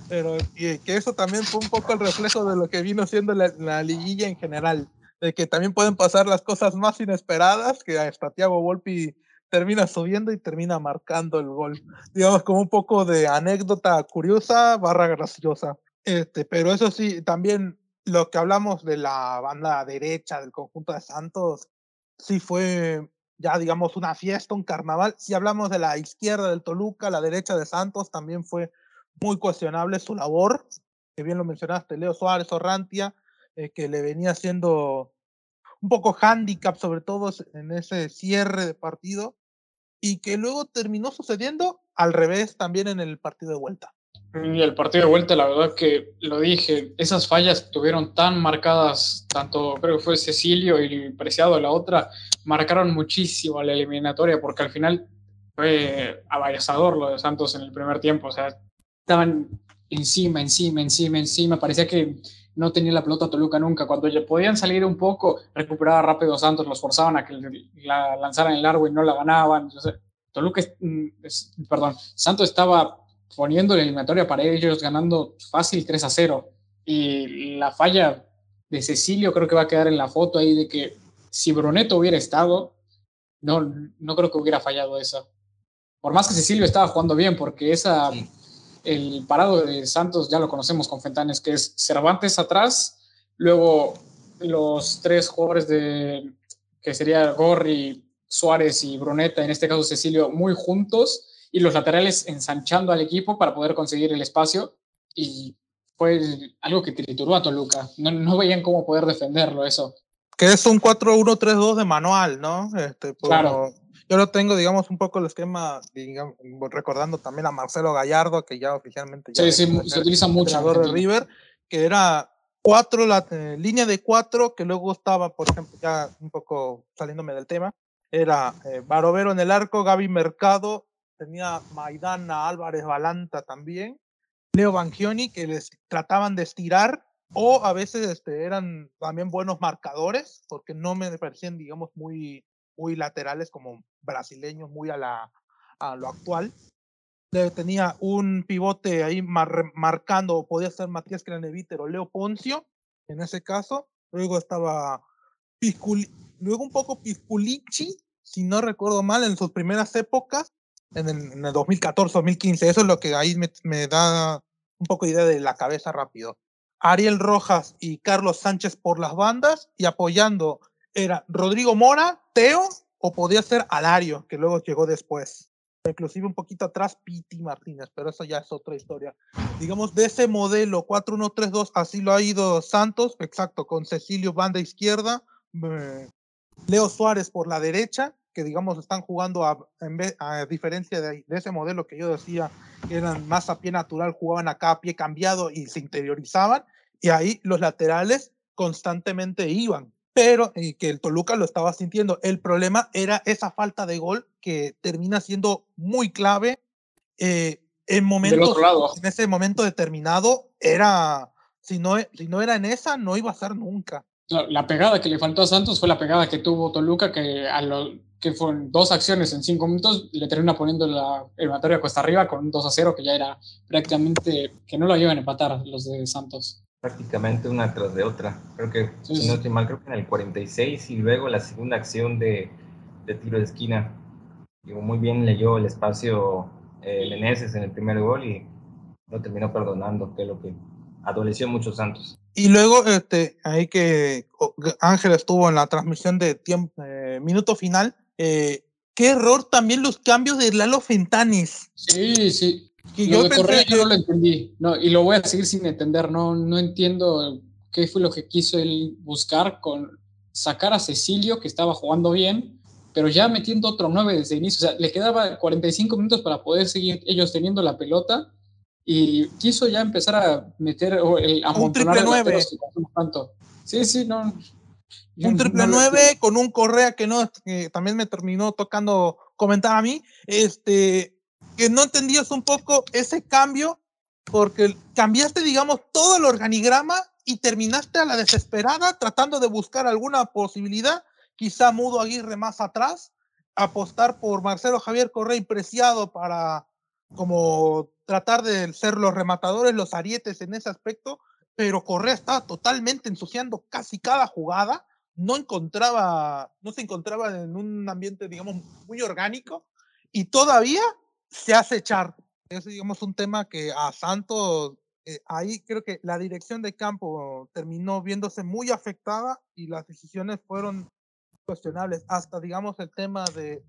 pero que eso también fue un poco el reflejo de lo que vino siendo la, la liguilla en general, de que también pueden pasar las cosas más inesperadas, que hasta Thiago Volpi termina subiendo y termina marcando el gol. Digamos, como un poco de anécdota curiosa barra graciosa. Este, pero eso sí, también lo que hablamos de la banda derecha del conjunto de Santos, sí fue ya digamos una fiesta, un carnaval. Si hablamos de la izquierda del Toluca, la derecha de Santos, también fue muy cuestionable su labor, que bien lo mencionaste, Leo Suárez, Orrantia, eh, que le venía haciendo un poco handicap, sobre todo en ese cierre de partido, y que luego terminó sucediendo al revés también en el partido de vuelta. Y el partido de vuelta, la verdad que lo dije, esas fallas tuvieron tan marcadas, tanto creo que fue Cecilio y Preciado la otra, marcaron muchísimo la eliminatoria, porque al final fue abayazador lo de Santos en el primer tiempo, o sea, estaban encima, encima, encima, encima, parecía que no tenía la pelota Toluca nunca. Cuando ya podían salir un poco, recuperaba rápido Santos, los forzaban a que la lanzaran en largo y no la ganaban. Toluca, mm, perdón, Santos estaba poniendo la eliminatoria para ellos, ganando fácil 3 a 0. Y la falla de Cecilio creo que va a quedar en la foto ahí de que si Bruneto hubiera estado, no, no creo que hubiera fallado esa. Por más que Cecilio estaba jugando bien, porque esa el parado de Santos ya lo conocemos con Fentanes, que es Cervantes atrás, luego los tres jugadores de que sería Gorri, Suárez y Bruneta, en este caso Cecilio, muy juntos, y los laterales ensanchando al equipo para poder conseguir el espacio. Y fue algo que trituró a Toluca. No, no veían cómo poder defenderlo eso. Que es un 4-1-3-2 de manual, ¿no? Este, claro yo lo tengo, digamos, un poco el esquema, digamos, recordando también a Marcelo Gallardo, que ya oficialmente ya sí, se utiliza mucho. de River, que era cuatro, la eh, línea de cuatro, que luego estaba, por ejemplo, ya un poco saliéndome del tema, era eh, Barovero en el arco, Gaby Mercado, tenía Maidana Álvarez Balanta también, Leo Bangioni, que les trataban de estirar, o a veces este, eran también buenos marcadores, porque no me parecían, digamos, muy muy laterales como brasileños, muy a, la, a lo actual. Tenía un pivote ahí marcando, podía ser Matías Craneviter o Leo Poncio, en ese caso. Luego estaba Pisculi, luego un poco Pisculici, si no recuerdo mal, en sus primeras épocas, en el, 2014-2015. Eso es lo que ahí me, me da un poco idea de la cabeza rápido. Ariel Rojas y Carlos Sánchez por las bandas y apoyando era Rodrigo Mora, Teo o podía ser Alario, que luego llegó después. Inclusive un poquito atrás Piti Martínez, pero eso ya es otra historia. Digamos, de ese modelo 4-1-3-2, así lo ha ido Santos, exacto, con Cecilio banda izquierda, Leo Suárez por la derecha, que digamos están jugando a, en vez, a diferencia de, de, ese modelo que yo decía, que eran más a pie natural, jugaban acá a pie cambiado y se interiorizaban, y ahí los laterales constantemente iban pero eh, que el Toluca lo estaba sintiendo. El problema era esa falta de gol que termina siendo muy clave eh, en momentos, en ese momento determinado era, si no, si no era en esa, no iba a ser nunca. La pegada que le faltó a Santos fue la pegada que tuvo Toluca, que a lo, que fueron dos acciones en cinco minutos, le termina poniendo la eliminatoria cuesta arriba con un 2 a 0, que ya era prácticamente que no lo iban a empatar los de Santos prácticamente una tras de otra. Creo que, si no estoy mal, creo que en el 46 y luego la segunda acción de, de tiro de esquina. muy bien leyó el espacio eh, Meneses en el primer gol y lo terminó perdonando, que es lo que adoleció mucho Santos. Y luego, este, ahí que Ángel estuvo en la transmisión de tiempo, eh, minuto final, eh, qué error también los cambios de Lalo Fentanes. Sí, sí. Y yo, de yo no lo entendí, no, y lo voy a seguir sin entender, no, no entiendo qué fue lo que quiso él buscar con sacar a Cecilio, que estaba jugando bien, pero ya metiendo otro 9 desde el inicio, o sea, le quedaba 45 minutos para poder seguir ellos teniendo la pelota, y quiso ya empezar a meter el un triple 9. Tanto. Sí, sí, no. Un triple 9 con un Correa que no, que también me terminó tocando comentar a mí, este, que no entendías un poco ese cambio, porque cambiaste, digamos, todo el organigrama y terminaste a la desesperada tratando de buscar alguna posibilidad, quizá Mudo Aguirre más atrás, apostar por Marcelo Javier Correa Preciado para como tratar de ser los rematadores, los arietes en ese aspecto, pero Correa estaba totalmente ensuciando casi cada jugada, no encontraba, no se encontraba en un ambiente, digamos, muy orgánico. Y todavía se hace echar. Es, digamos, un tema que a Santos, eh, ahí creo que la dirección de campo terminó viéndose muy afectada y las decisiones fueron cuestionables. Hasta, digamos, el tema de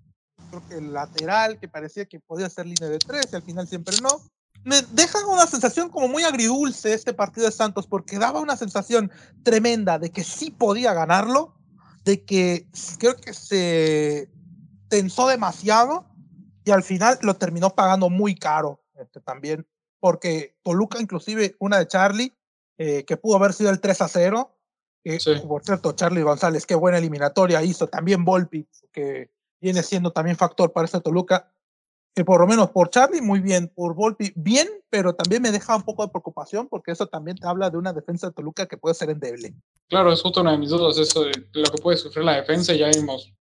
creo que el lateral, que parecía que podía ser línea de tres, y al final siempre no. Me deja una sensación como muy agridulce este partido de Santos, porque daba una sensación tremenda de que sí podía ganarlo, de que creo que se tensó demasiado y al final lo terminó pagando muy caro este, también, porque Toluca, inclusive una de Charlie, eh, que pudo haber sido el 3 a 0. Eh, Por cierto, Charlie González, qué buena eliminatoria hizo. También Volpi, que viene siendo también factor para este Toluca. Que por lo menos por Charlie, muy bien, por Volpi, bien, pero también me deja un poco de preocupación porque eso también te habla de una defensa de Toluca que puede ser endeble. Claro, es justo una de mis dudas, eso de lo que puede sufrir la defensa, ya vimos.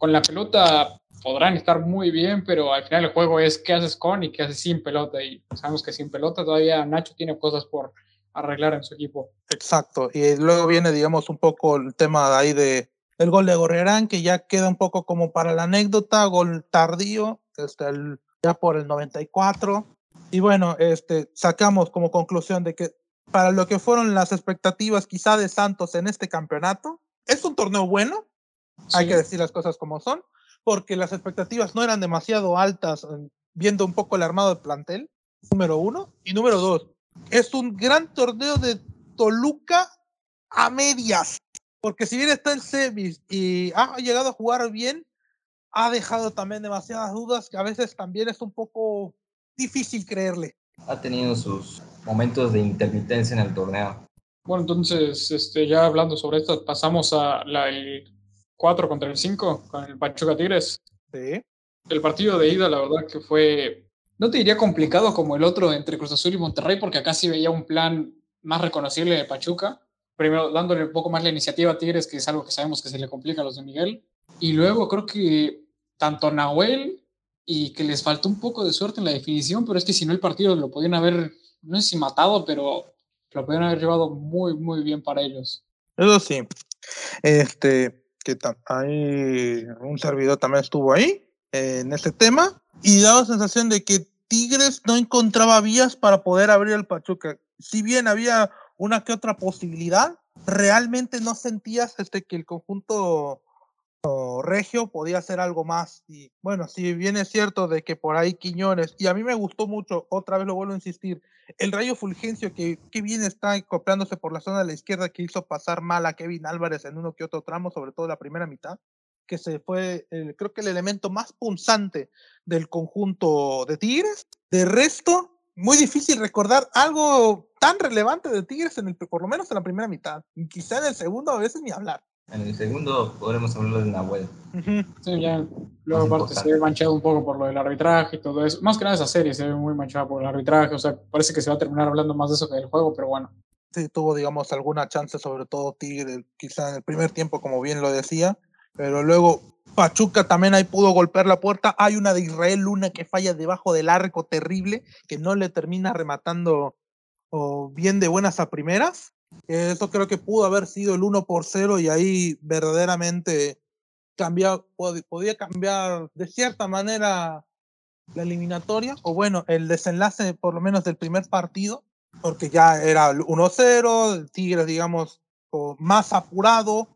Con la pelota podrán estar muy bien, pero al final el juego es qué haces con y qué haces sin pelota. Y sabemos que sin pelota todavía Nacho tiene cosas por arreglar en su equipo. Exacto. Y luego viene, digamos, un poco el tema ahí de el gol de Gorrerán, que ya queda un poco como para la anécdota, gol tardío, este, ya por el 94. Y bueno, este, sacamos como conclusión de que para lo que fueron las expectativas quizá de Santos en este campeonato, es un torneo bueno, hay que decir las cosas como son, porque las expectativas no eran demasiado altas, eh, viendo un poco el armado del plantel, número uno, y número dos, es un gran torneo de Toluca a medias, porque si bien está en semis y ha llegado a jugar bien, ha dejado también demasiadas dudas que a veces también es un poco difícil creerle. Ha tenido sus momentos de intermitencia en el torneo. Bueno, entonces, este, ya hablando sobre esto, pasamos a la, el 4 contra el 5 con el Pachuca Tigres. Sí. El partido de ida, la verdad que fue, no te diría complicado como el otro entre Cruz Azul y Monterrey, porque acá sí veía un plan más reconocible de Pachuca primero dándole un poco más la iniciativa a Tigres, que es algo que sabemos que se le complica a los de Miguel. Y luego creo que tanto Nahuel y que les faltó un poco de suerte en la definición, pero es que si no el partido lo podían haber, no sé si matado, pero lo podían haber llevado muy, muy bien para ellos. Eso sí. Este, que hay un servidor también estuvo ahí en ese tema y daba sensación de que Tigres no encontraba vías para poder abrir el Pachuca. Si bien había una que otra posibilidad, realmente no sentías este, que el conjunto regio podía hacer algo más. Y bueno, si bien es cierto de que por ahí Quiñones, y a mí me gustó mucho, otra vez lo vuelvo a insistir, el Rayo Fulgencio que, que bien está acoplándose por la zona de la izquierda que hizo pasar mal a Kevin Álvarez en uno que otro tramo, sobre todo la primera mitad, que se fue, creo que el elemento más punzante del conjunto de Tigres. De resto, muy difícil recordar algo tan relevante de Tigres, en el, por lo menos en la primera mitad. Quizá en el segundo a veces ni hablar. En el segundo podremos hablar de Nahuel. Sí, ya. Luego, aparte, se ve manchado un poco por lo del arbitraje y todo eso. Más que nada esa serie se ve muy manchada por el arbitraje. O sea, parece que se va a terminar hablando más de eso que del juego, pero bueno. Sí, tuvo, digamos, alguna chance, sobre todo Tigre, quizá en el primer tiempo, como bien lo decía. Pero luego Pachuca también ahí pudo golpear la puerta. Hay una de Israel Luna que falla debajo del arco terrible, que no le termina rematando o bien de buenas a primeras. Eso creo que pudo haber sido el 1 por 0 y ahí verdaderamente cambiar, podía cambiar de cierta manera la eliminatoria, o bueno, el desenlace por lo menos del primer partido, porque ya era 1-0, Tigres, digamos, más apurado,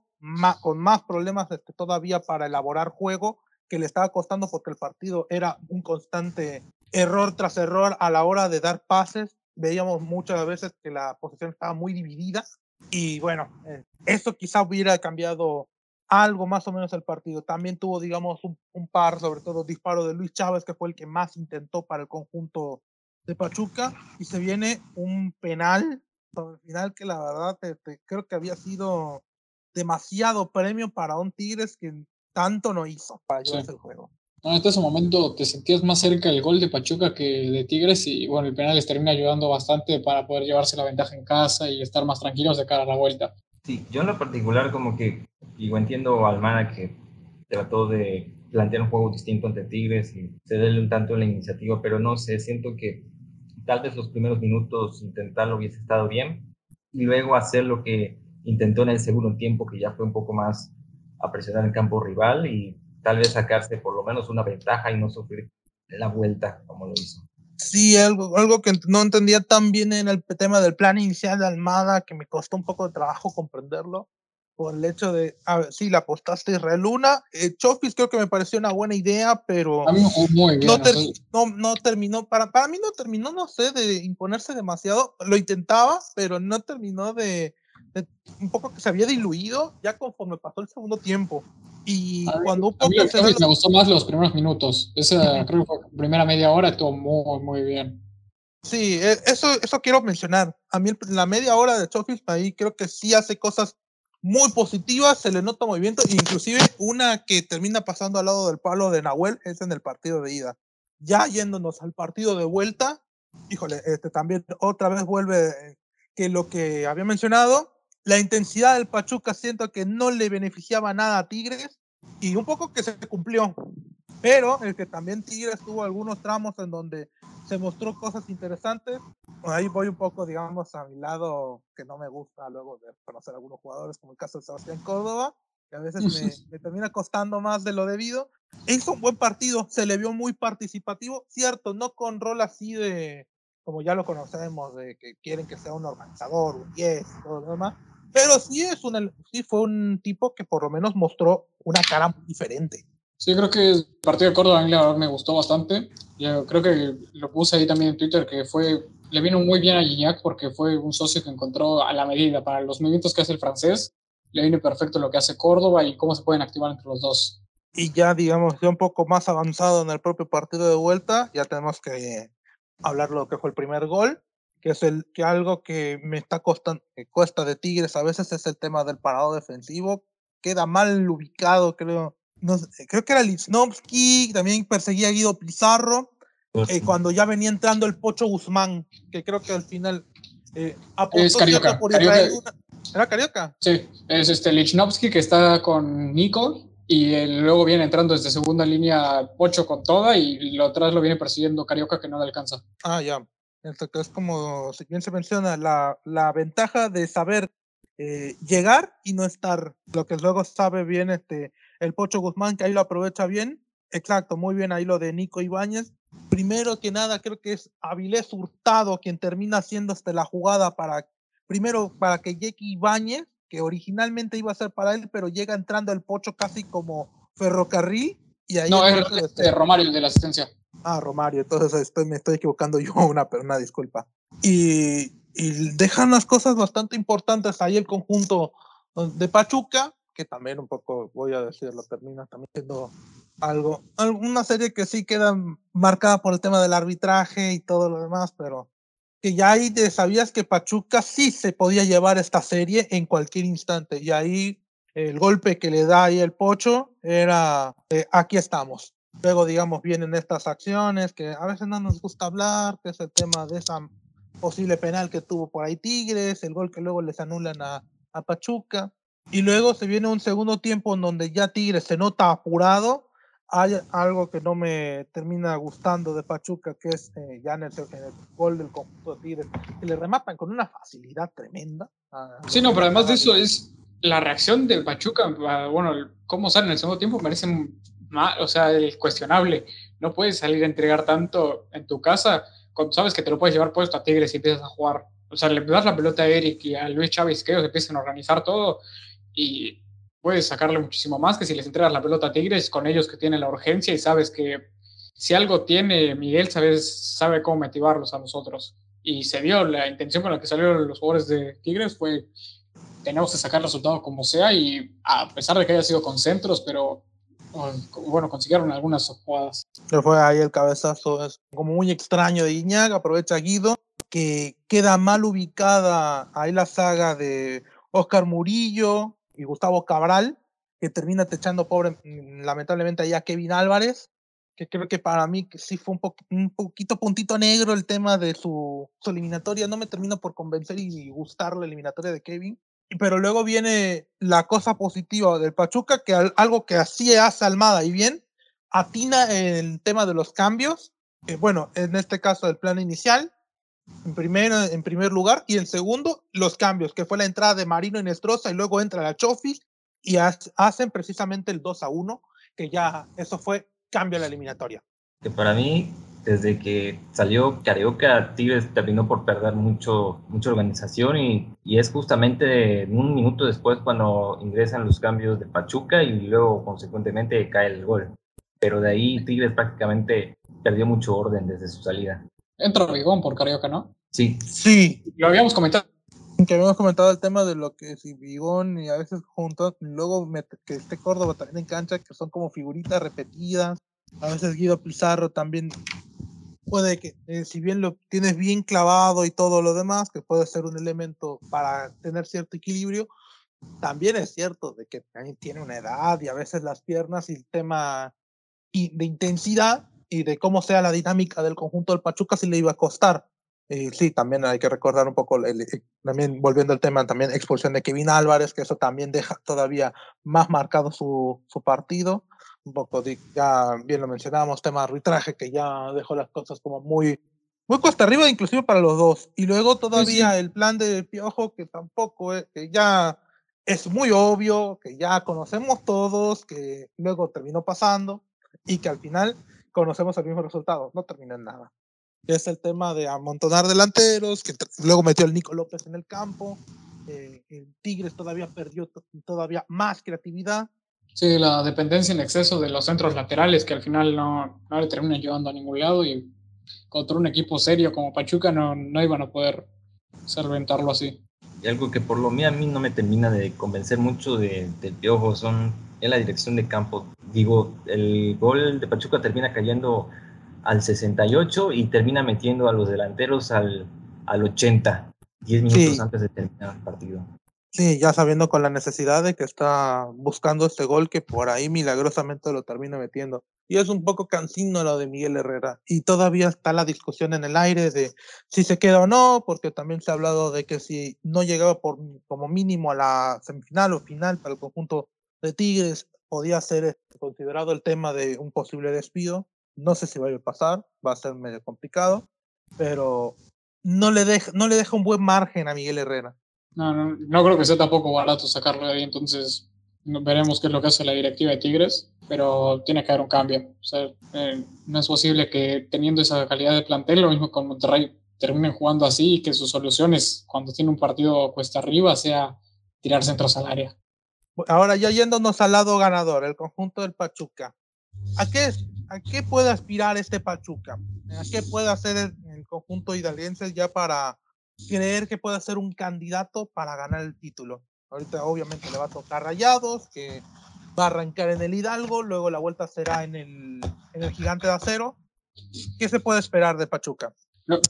con más problemas este, todavía para elaborar juego, que le estaba costando porque el partido era un constante error tras error a la hora de dar pases. Veíamos muchas veces que la posición estaba muy dividida y bueno, eh, eso quizá hubiera cambiado algo más o menos el partido. También tuvo, digamos, un, par, sobre todo disparo de Luis Chávez, que fue el que más intentó para el conjunto de Pachuca. Y se viene un penal sobre el final que la verdad creo que había sido demasiado premio para un Tigres que tanto no hizo para llevarse el juego. En este momento te sentías más cerca del gol de Pachuca que de Tigres y bueno, el penal les termina ayudando bastante para poder llevarse la ventaja en casa y estar más tranquilos de cara a la vuelta. Sí, yo en lo particular como que, digo, entiendo a Almana que trató de plantear un juego distinto ante Tigres y cederle un tanto la iniciativa, pero no sé, siento que tal vez los primeros minutos intentarlo hubiese estado bien y luego hacer lo que intentó en el segundo tiempo, que ya fue un poco más a presionar el campo rival y tal vez sacarse por lo menos una ventaja y no sufrir la vuelta como lo hizo. Sí, algo, algo que no entendía tan bien en el tema del plan inicial de Almada, que me costó un poco de trabajo comprenderlo, por el hecho de, a ver, sí, la apostaste Israel Luna. Eh, Chofis creo que me pareció una buena idea, pero no, no, terminó, para, para mí no terminó, no sé, de imponerse demasiado. Lo intentaba, pero no terminó de, de un poco que se había diluido ya conforme pasó el segundo tiempo. Y cuando un poco me gustó más los primeros minutos. Esa creo que fue la primera media hora estuvo muy, muy bien. Sí, e, eso, eso quiero mencionar. A mí la media hora de Chofis ahí creo que sí hace cosas muy positivas, se le nota movimiento, inclusive una que termina pasando al lado del palo de Nahuel es en el partido de ida. Ya yéndonos al partido de vuelta, híjole, este también otra vez vuelve que lo que había mencionado, la intensidad del Pachuca siento que no le beneficiaba nada a Tigres y un poco que se cumplió. Pero el que también Tigres tuvo algunos tramos en donde se mostró cosas interesantes. ahí voy un poco, digamos, a mi lado que no me gusta luego de conocer a algunos jugadores, como el caso de Sebastián Córdoba, que a veces me, me termina costando más de lo debido. Hizo un buen partido, se le vio muy participativo, cierto, no con rol así de, como ya lo conocemos, de que quieren que sea un organizador, un 10, todo lo demás, pero sí, es un, sí fue un tipo que por lo menos mostró una cara muy diferente. Sí, creo que el partido de Córdoba me gustó bastante. Yo creo que lo puse ahí también en Twitter, que fue le vino muy bien a Gignac porque fue un socio que encontró a la medida para los movimientos que hace el francés. Le viene perfecto lo que hace Córdoba y cómo se pueden activar entre los dos. Y ya, digamos, ya un poco más avanzado en el propio partido de vuelta, ya tenemos que hablar lo que fue el primer gol que es el que algo que me está costando, que cuesta de Tigres a veces es el tema del parado defensivo, queda mal ubicado, creo. No, creo que era Lichnowsky, también perseguía a Guido Pizarro, pues eh, cuando ya venía entrando el Pocho Guzmán, que creo que al final eh, es Carioca. Por ¿Era Carioca? Sí, es este Lichnowsky que está con Nico y luego viene entrando desde segunda línea Pocho con toda y lo atrás lo viene persiguiendo Carioca que no le alcanza. Ah, ya que es como, bien se menciona, la, la ventaja de saber eh, llegar y no estar. Lo que luego sabe bien este, el Pocho Guzmán, que ahí lo aprovecha bien. Exacto, muy bien ahí lo de Nico Ibáñez. Primero que nada, creo que es Avilés Hurtado quien termina haciendo este, la jugada para, primero para que llegue Ibáñez, que originalmente iba a ser para él, pero llega entrando el Pocho casi como ferrocarril. Y ahí no, es este, Romario el de la asistencia. Ah, Romario, entonces estoy, me estoy equivocando yo, una, una disculpa. Y, y dejan las cosas bastante importantes ahí el conjunto de Pachuca, que también un poco, voy a decirlo, termina también siendo algo, una serie que sí queda marcada por el tema del arbitraje y todo lo demás, pero que ya ahí sabías que Pachuca sí se podía llevar esta serie en cualquier instante, y ahí el golpe que le da ahí el Pocho era, eh, aquí estamos. Luego, digamos, vienen estas acciones que a veces no nos gusta hablar, que es el tema de esa posible penal que tuvo por ahí Tigres, el gol que luego les anulan a, a Pachuca. Y luego se viene un segundo tiempo en donde ya Tigres se nota apurado. Hay algo que no me termina gustando de Pachuca, que es eh, ya en el, gol del conjunto de Tigres, que le rematan con una facilidad tremenda. sí, no, pero además de eso es la reacción del Pachuca, bueno, cómo sale en el segundo tiempo, parece o sea, cuestionable. No puedes salir a entregar tanto en tu casa cuando sabes que te lo puedes llevar puesto a Tigres y empiezas a jugar. O sea, le das la pelota a Eric y a Luis Chávez que ellos empiecen a organizar todo y puedes sacarle muchísimo más que si les entregas la pelota a Tigres con ellos que tienen la urgencia y sabes que si algo tiene Miguel, sabes, sabe cómo motivarlos a nosotros. Y se vio la intención con la que salieron los jugadores de Tigres fue tenemos que sacar resultado como sea y a pesar de que haya sido con centros, pero bueno, consiguieron algunas jugadas. Se fue ahí el cabezazo, es como muy extraño de Iñaga, aprovecha Guido, que queda mal ubicada ahí la saga de Oscar Murillo y Gustavo Cabral, que termina techando pobre, lamentablemente, ahí a Kevin Álvarez, que creo que para mí sí fue un, un poquito puntito negro el tema de su, su, eliminatoria, no me termino por convencer y gustar la eliminatoria de Kevin, pero luego viene la cosa positiva del Pachuca, que algo que así hace Almada y bien, atina el tema de los cambios, bueno, en este caso el plan inicial, en, primero, en primer lugar, y en segundo, los cambios, que fue la entrada de Marino y Nestroza, y luego entra la Chofi, y hacen precisamente el 2 a 1, que ya eso fue cambio en la eliminatoria. Que para mí desde que salió Carioca, Tigres terminó por perder mucho, mucha organización y, y, es justamente un minuto después cuando ingresan los cambios de Pachuca y luego consecuentemente cae el gol. Pero de ahí Tigres prácticamente perdió mucho orden desde su salida. Entra Rigón por Carioca, ¿no? Sí. Sí. Lo habíamos comentado. Que habíamos comentado el tema de lo que si Vigón y a veces juntos, luego que esté Córdoba también en cancha, que son como figuritas repetidas. A veces Guido Pizarro también puede que, eh, si bien lo tienes bien clavado y todo lo demás, que puede ser un elemento para tener cierto equilibrio, también es cierto de que tiene una edad y a veces las piernas y el tema de intensidad y de cómo sea la dinámica del conjunto del Pachuca si le iba a costar. Y sí, también hay que recordar un poco, también volviendo al tema, también expulsión de Kevin Álvarez, que eso también deja todavía más marcado su, su partido un poco, de, ya bien lo mencionábamos, tema de arbitraje que ya dejó las cosas como muy, muy cuesta arriba, inclusive para los dos. Y luego todavía el plan de Piojo, que tampoco, es, que ya es muy obvio, que ya conocemos todos, que luego terminó pasando y que al final conocemos el mismo resultado, no terminó en nada. Es el tema de amontonar delanteros, que luego metió el Nico López en el campo, eh, el Tigres todavía perdió todavía más creatividad Sí, la dependencia en exceso de los centros laterales que al final no, no le terminan llevando a ningún lado y contra un equipo serio como Pachuca no, no iban a poder solventarlo así. Y algo que por lo mío a mí no me termina de convencer mucho de, del Piojo son en la dirección de campo. Digo, el gol de Pachuca termina cayendo al 68 y termina metiendo a los delanteros al, al 80, 10 minutos antes de terminar el partido. Sí, ya sabiendo con la necesidad de que está buscando este gol que por ahí milagrosamente lo termina metiendo. Y es un poco cansino lo de Miguel Herrera. Y todavía está la discusión en el aire de si se queda o no, porque también se ha hablado de que si no llegaba por, como mínimo a la semifinal o final para el conjunto de Tigres, podía ser este, considerado el tema de un posible despido. No sé si va a pasar, va a ser medio complicado, pero no le deja, no le deja un buen margen a Miguel Herrera. No, no, creo que sea tampoco barato sacarlo de ahí, entonces veremos qué es lo que hace la directiva de Tigres, pero tiene que haber un cambio. Eh, no es posible que teniendo esa calidad de plantel, lo mismo con Monterrey, terminen jugando así y que sus soluciones cuando tiene un partido cuesta arriba sea tirar centros al área. Ahora ya yéndonos al lado ganador, el conjunto del Pachuca. ¿A qué, puede aspirar este Pachuca? ¿A qué puede hacer el, el conjunto hidalguense ya para creer que puede ser un candidato para ganar el título. Ahorita obviamente le va a tocar Rayados, que va a arrancar en el Hidalgo, luego la vuelta será en el, en el Gigante de Acero. ¿Qué se puede esperar de Pachuca?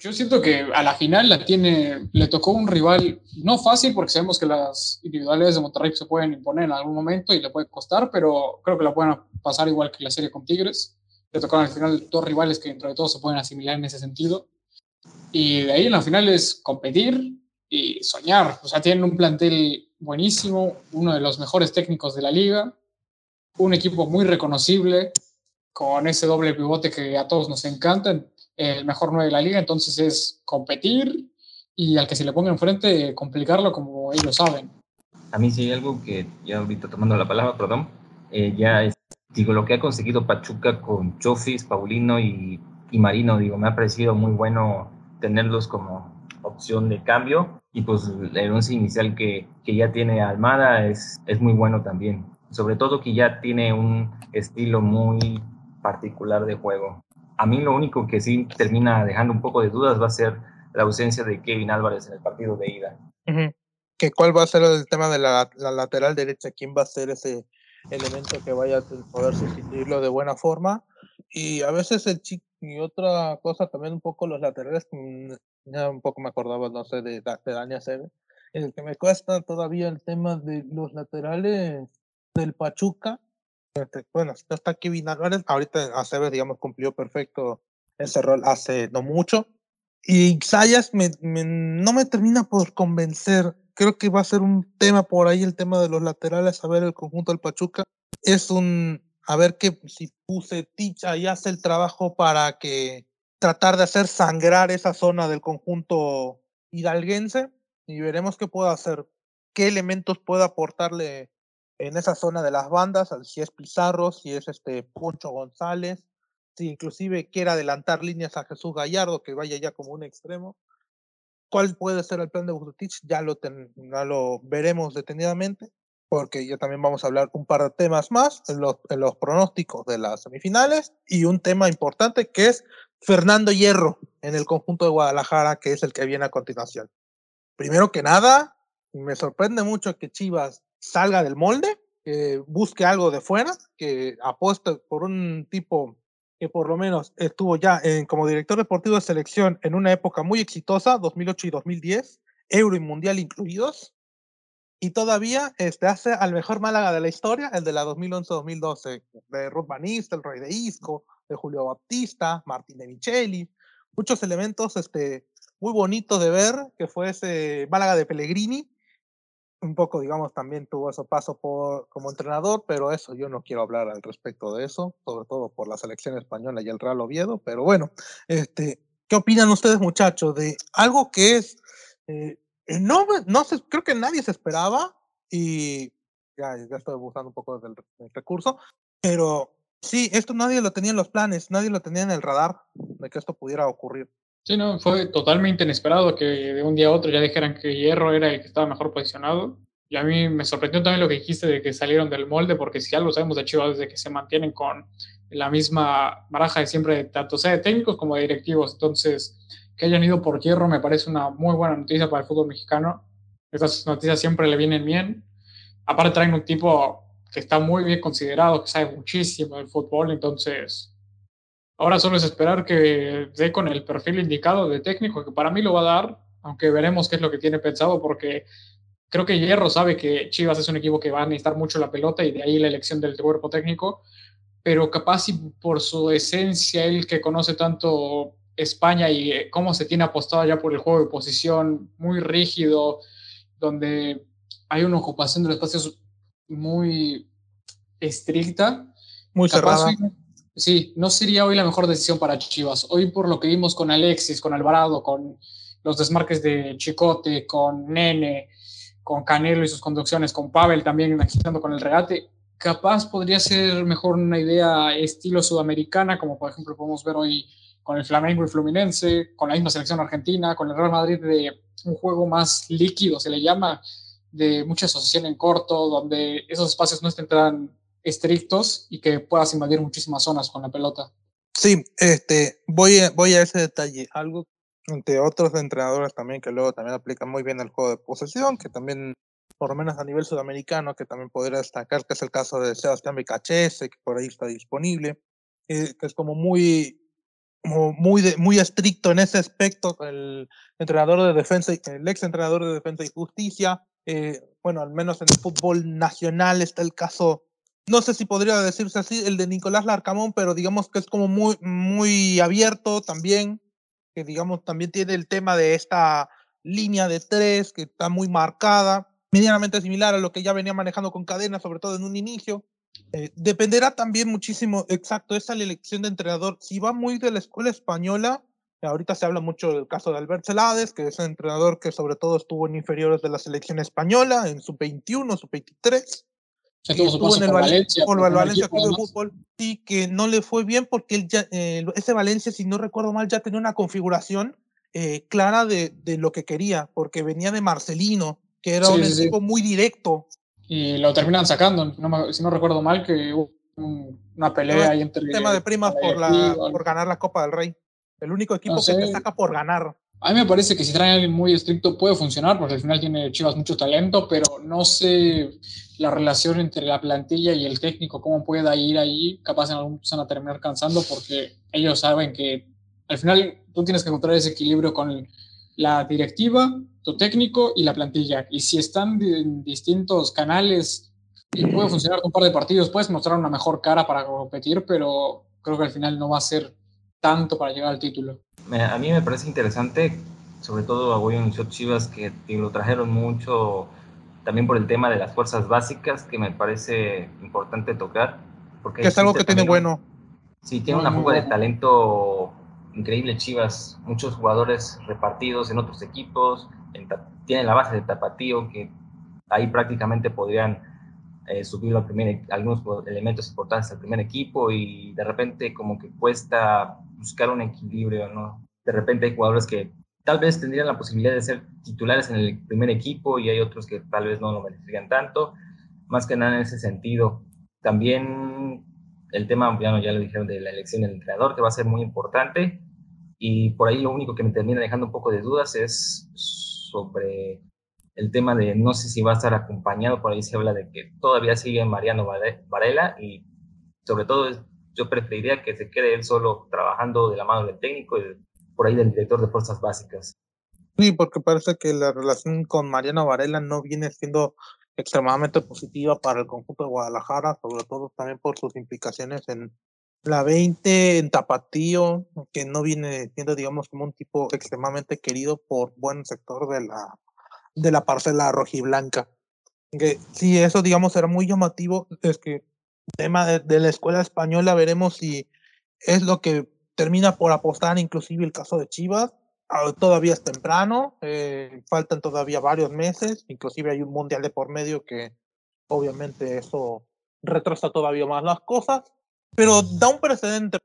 yo siento que a la final la tiene, le tocó un rival no fácil porque sabemos que las individualidades de Monterrey se pueden imponer en algún momento y le puede costar, pero creo que la pueden pasar igual que la serie con Tigres. Le tocaron al final dos rivales que dentro de se pueden asimilar en ese sentido. Y de ahí en la final es competir y soñar. O sea, tienen un plantel buenísimo, uno de los mejores técnicos de la liga, un equipo muy reconocible, con ese doble pivote que a todos nos encanta, el mejor nueve de la liga. Entonces es competir y al que se le ponga enfrente, complicarlo como ellos saben. a mí sí algo que, ya ahorita tomando la palabra, perdón, eh, ya es, digo, lo que ha conseguido Pachuca con Chofis, Paulino y, y Marino, digo, me ha parecido muy bueno tenerlos como opción de cambio y pues el once inicial que, que ya tiene Almada es, es muy bueno también, sobre todo que ya tiene un estilo muy particular de juego. A mí lo único que sí termina dejando un poco de dudas va a ser la ausencia de Kevin Álvarez en el partido de ida. ¿Que ¿Cuál va a ser el tema de la, la, lateral derecha? ¿Quién va a ser ese elemento que vaya a poder sustituirlo de buena forma? Y a veces el chico, y otra cosa también un poco los laterales, mm, ya un poco me acordaba, no sé, de, de Dani Acebe, el que me cuesta todavía el tema de los laterales del Pachuca, este, bueno, está Kevin Álvarez, ahorita Aceves, digamos, cumplió perfecto ese rol hace no mucho, y Sayas me, no me termina por convencer. Creo que va a ser un tema por ahí, el tema de los laterales, a ver el conjunto del Pachuca. Es un, a ver que si puse Ticha y hace el trabajo para que tratar de hacer sangrar esa zona del conjunto hidalguense y veremos qué puede hacer, qué elementos puede aportarle en esa zona de las bandas, si es Pizarro, si es este Poncho González, si inclusive quiere adelantar líneas a Jesús Gallardo, que vaya ya como un extremo. ¿Cuál puede ser el plan de Bucetich? Ya lo, ya lo veremos detenidamente, porque ya también vamos a hablar un par de temas más en los, en los pronósticos de las semifinales y un tema importante que es Fernando Hierro en el conjunto de Guadalajara, que es el que viene a continuación. Primero que nada, me sorprende mucho que Chivas salga del molde, que busque algo de fuera, que apueste por un tipo que por lo menos estuvo ya en, como director deportivo de selección en una época muy exitosa, 2008 y 2010, Euro y Mundial incluidos, y todavía este, hace al mejor Málaga de la historia, el de la 2011-2012, de Ruth Van Nistelrooy, de Isco, de Julio Baptista, Martín de Micheli, muchos elementos este, muy bonitos de ver, que fue ese Málaga de Pellegrini, un poco, digamos, también tuvo ese paso por, como entrenador, pero eso yo no quiero hablar al respecto de eso, sobre todo por la selección española y el Real Oviedo, pero bueno, este, ¿qué opinan ustedes muchachos de algo que es, eh, no, no sé, creo que nadie se esperaba y ya, ya estoy buscando un poco del, del recurso, pero sí, esto nadie lo tenía en los planes, nadie lo tenía en el radar de que esto pudiera ocurrir. Sí, no, fue totalmente inesperado que de un día a otro ya dijeran que Hierro era el que estaba mejor posicionado. Y a mí me sorprendió también lo que dijiste de que salieron del molde, porque si algo sabemos de Chivas desde que se mantienen con la misma baraja de siempre, tanto sea de técnicos como de directivos. Entonces, que hayan ido por Hierro me parece una muy buena noticia para el fútbol mexicano. Estas noticias siempre le vienen bien. Aparte traen un tipo que está muy bien considerado, que sabe muchísimo del fútbol, entonces Ahora solo es esperar que dé con el perfil indicado de técnico, que para mí lo va a dar, aunque veremos qué es lo que tiene pensado, porque creo que Hierro sabe que Chivas es un equipo que va a necesitar mucho la pelota y de ahí la elección del cuerpo técnico, pero capaz y por su esencia, él que conoce tanto España y eh, cómo se tiene apostado ya por el juego de posición muy rígido, donde hay una ocupación de los espacios muy estricta. Muy cerrada. Sí, no sería hoy la mejor decisión para Chivas. Hoy por lo que vimos con Alexis, con Alvarado, con los desmarques de Chicote, con Nene, con Canelo y sus conducciones, con Pavel también agitando con el regate, capaz podría ser mejor una idea estilo sudamericana, como por ejemplo podemos ver hoy con el Flamengo y Fluminense, con la misma selección argentina, con el Real Madrid de un juego más líquido, se le llama, de mucha asociación en corto, donde esos espacios no estén tan estrictos y que puedas invadir muchísimas zonas con la pelota. Sí, este, voy a, voy a ese detalle. Algo entre otros entrenadores también que luego también aplican muy bien el juego de posesión, que también, por lo menos a nivel sudamericano, que también podría destacar, que es el caso de Sebastián Becachese, que por ahí está disponible, eh, que es como muy, muy, muy estricto en ese aspecto, el entrenador de defensa, el ex entrenador de defensa y justicia. Eh, bueno, al menos en el fútbol nacional está el caso no sé si podría decirse así, el de Nicolás Larcamón, pero digamos que es como muy, muy abierto también, que digamos también tiene el tema de esta línea de tres que está muy marcada, medianamente similar a lo que ya venía manejando con cadena, sobre todo en un inicio. Eh, dependerá también muchísimo, exacto, esa la elección de entrenador. Si va muy de la escuela española, Ahorita se habla mucho del caso de Albert Celades, que es un entrenador que sobre todo estuvo en inferiores de la selección española, en su 21, su 23. Estuvo en el Valencia, por el Valencia Club de Fútbol, y que no le fue bien porque él ya, eh, ese Valencia, si no recuerdo mal, ya tenía una configuración eh, clara de, de, lo que quería, porque venía de Marcelino, que era un equipo muy directo. Y lo terminan sacando, si no recuerdo mal, que hubo una pelea ahí entre. tema de primas por, la, por ganar la Copa del Rey. El único equipo que te saca por ganar. A mí me parece que si traen a alguien muy estricto puede funcionar, porque al final tiene Chivas mucho talento, pero no sé la relación entre la plantilla y el técnico, cómo pueda ir ahí. Capaz en algún momento van a terminar cansando, porque ellos saben que al final tú tienes que encontrar ese equilibrio con la directiva, tu técnico y la plantilla. Y si están en distintos canales y puede funcionar un par de partidos, puedes mostrar una mejor cara para competir, pero creo que al final no va a ser tanto para llegar al título. A mí me parece interesante, sobre todo a William Chivas, que, lo trajeron mucho también por el tema de las fuerzas básicas, que me parece importante tocar. Porque que es algo que tiene bueno. Sí, tiene una fuga de talento increíble Chivas, muchos jugadores repartidos en otros equipos, tiene la base de Tapatío, que ahí prácticamente podrían eh, subir primer, algunos elementos importantes al primer equipo y de repente como que cuesta buscar un equilibrio, ¿no? De repente hay jugadores que tal vez tendrían la posibilidad de ser titulares en el primer equipo y hay otros que tal vez no lo merecerían tanto, más que nada en ese sentido. También el tema, ya, ya lo dijeron, de la elección del entrenador, que va a ser muy importante. Y por ahí lo único que me termina dejando un poco de dudas es sobre el tema de no sé si va a estar acompañado, por ahí se habla de que todavía sigue Mariano Varela y sobre todo yo preferiría que se quede él solo trabajando de la mano del técnico y por ahí del director de fuerzas básicas. Sí, porque parece que la relación con Mariano Varela no viene siendo extremadamente positiva para el conjunto de Guadalajara, sobre todo también por sus implicaciones en la 20, en Tapatío, que no viene siendo, digamos, como un tipo extremadamente querido por buen sector de la, de la parcela rojiblanca. Que sí, eso, digamos, era muy llamativo, es que tema de, la escuela española, veremos si es lo que termina por apostar, inclusive el caso de Chivas. Ah, todavía es temprano, eh, faltan todavía varios meses, inclusive hay un mundial de por medio que obviamente eso retrasa todavía más las cosas, pero da un precedente.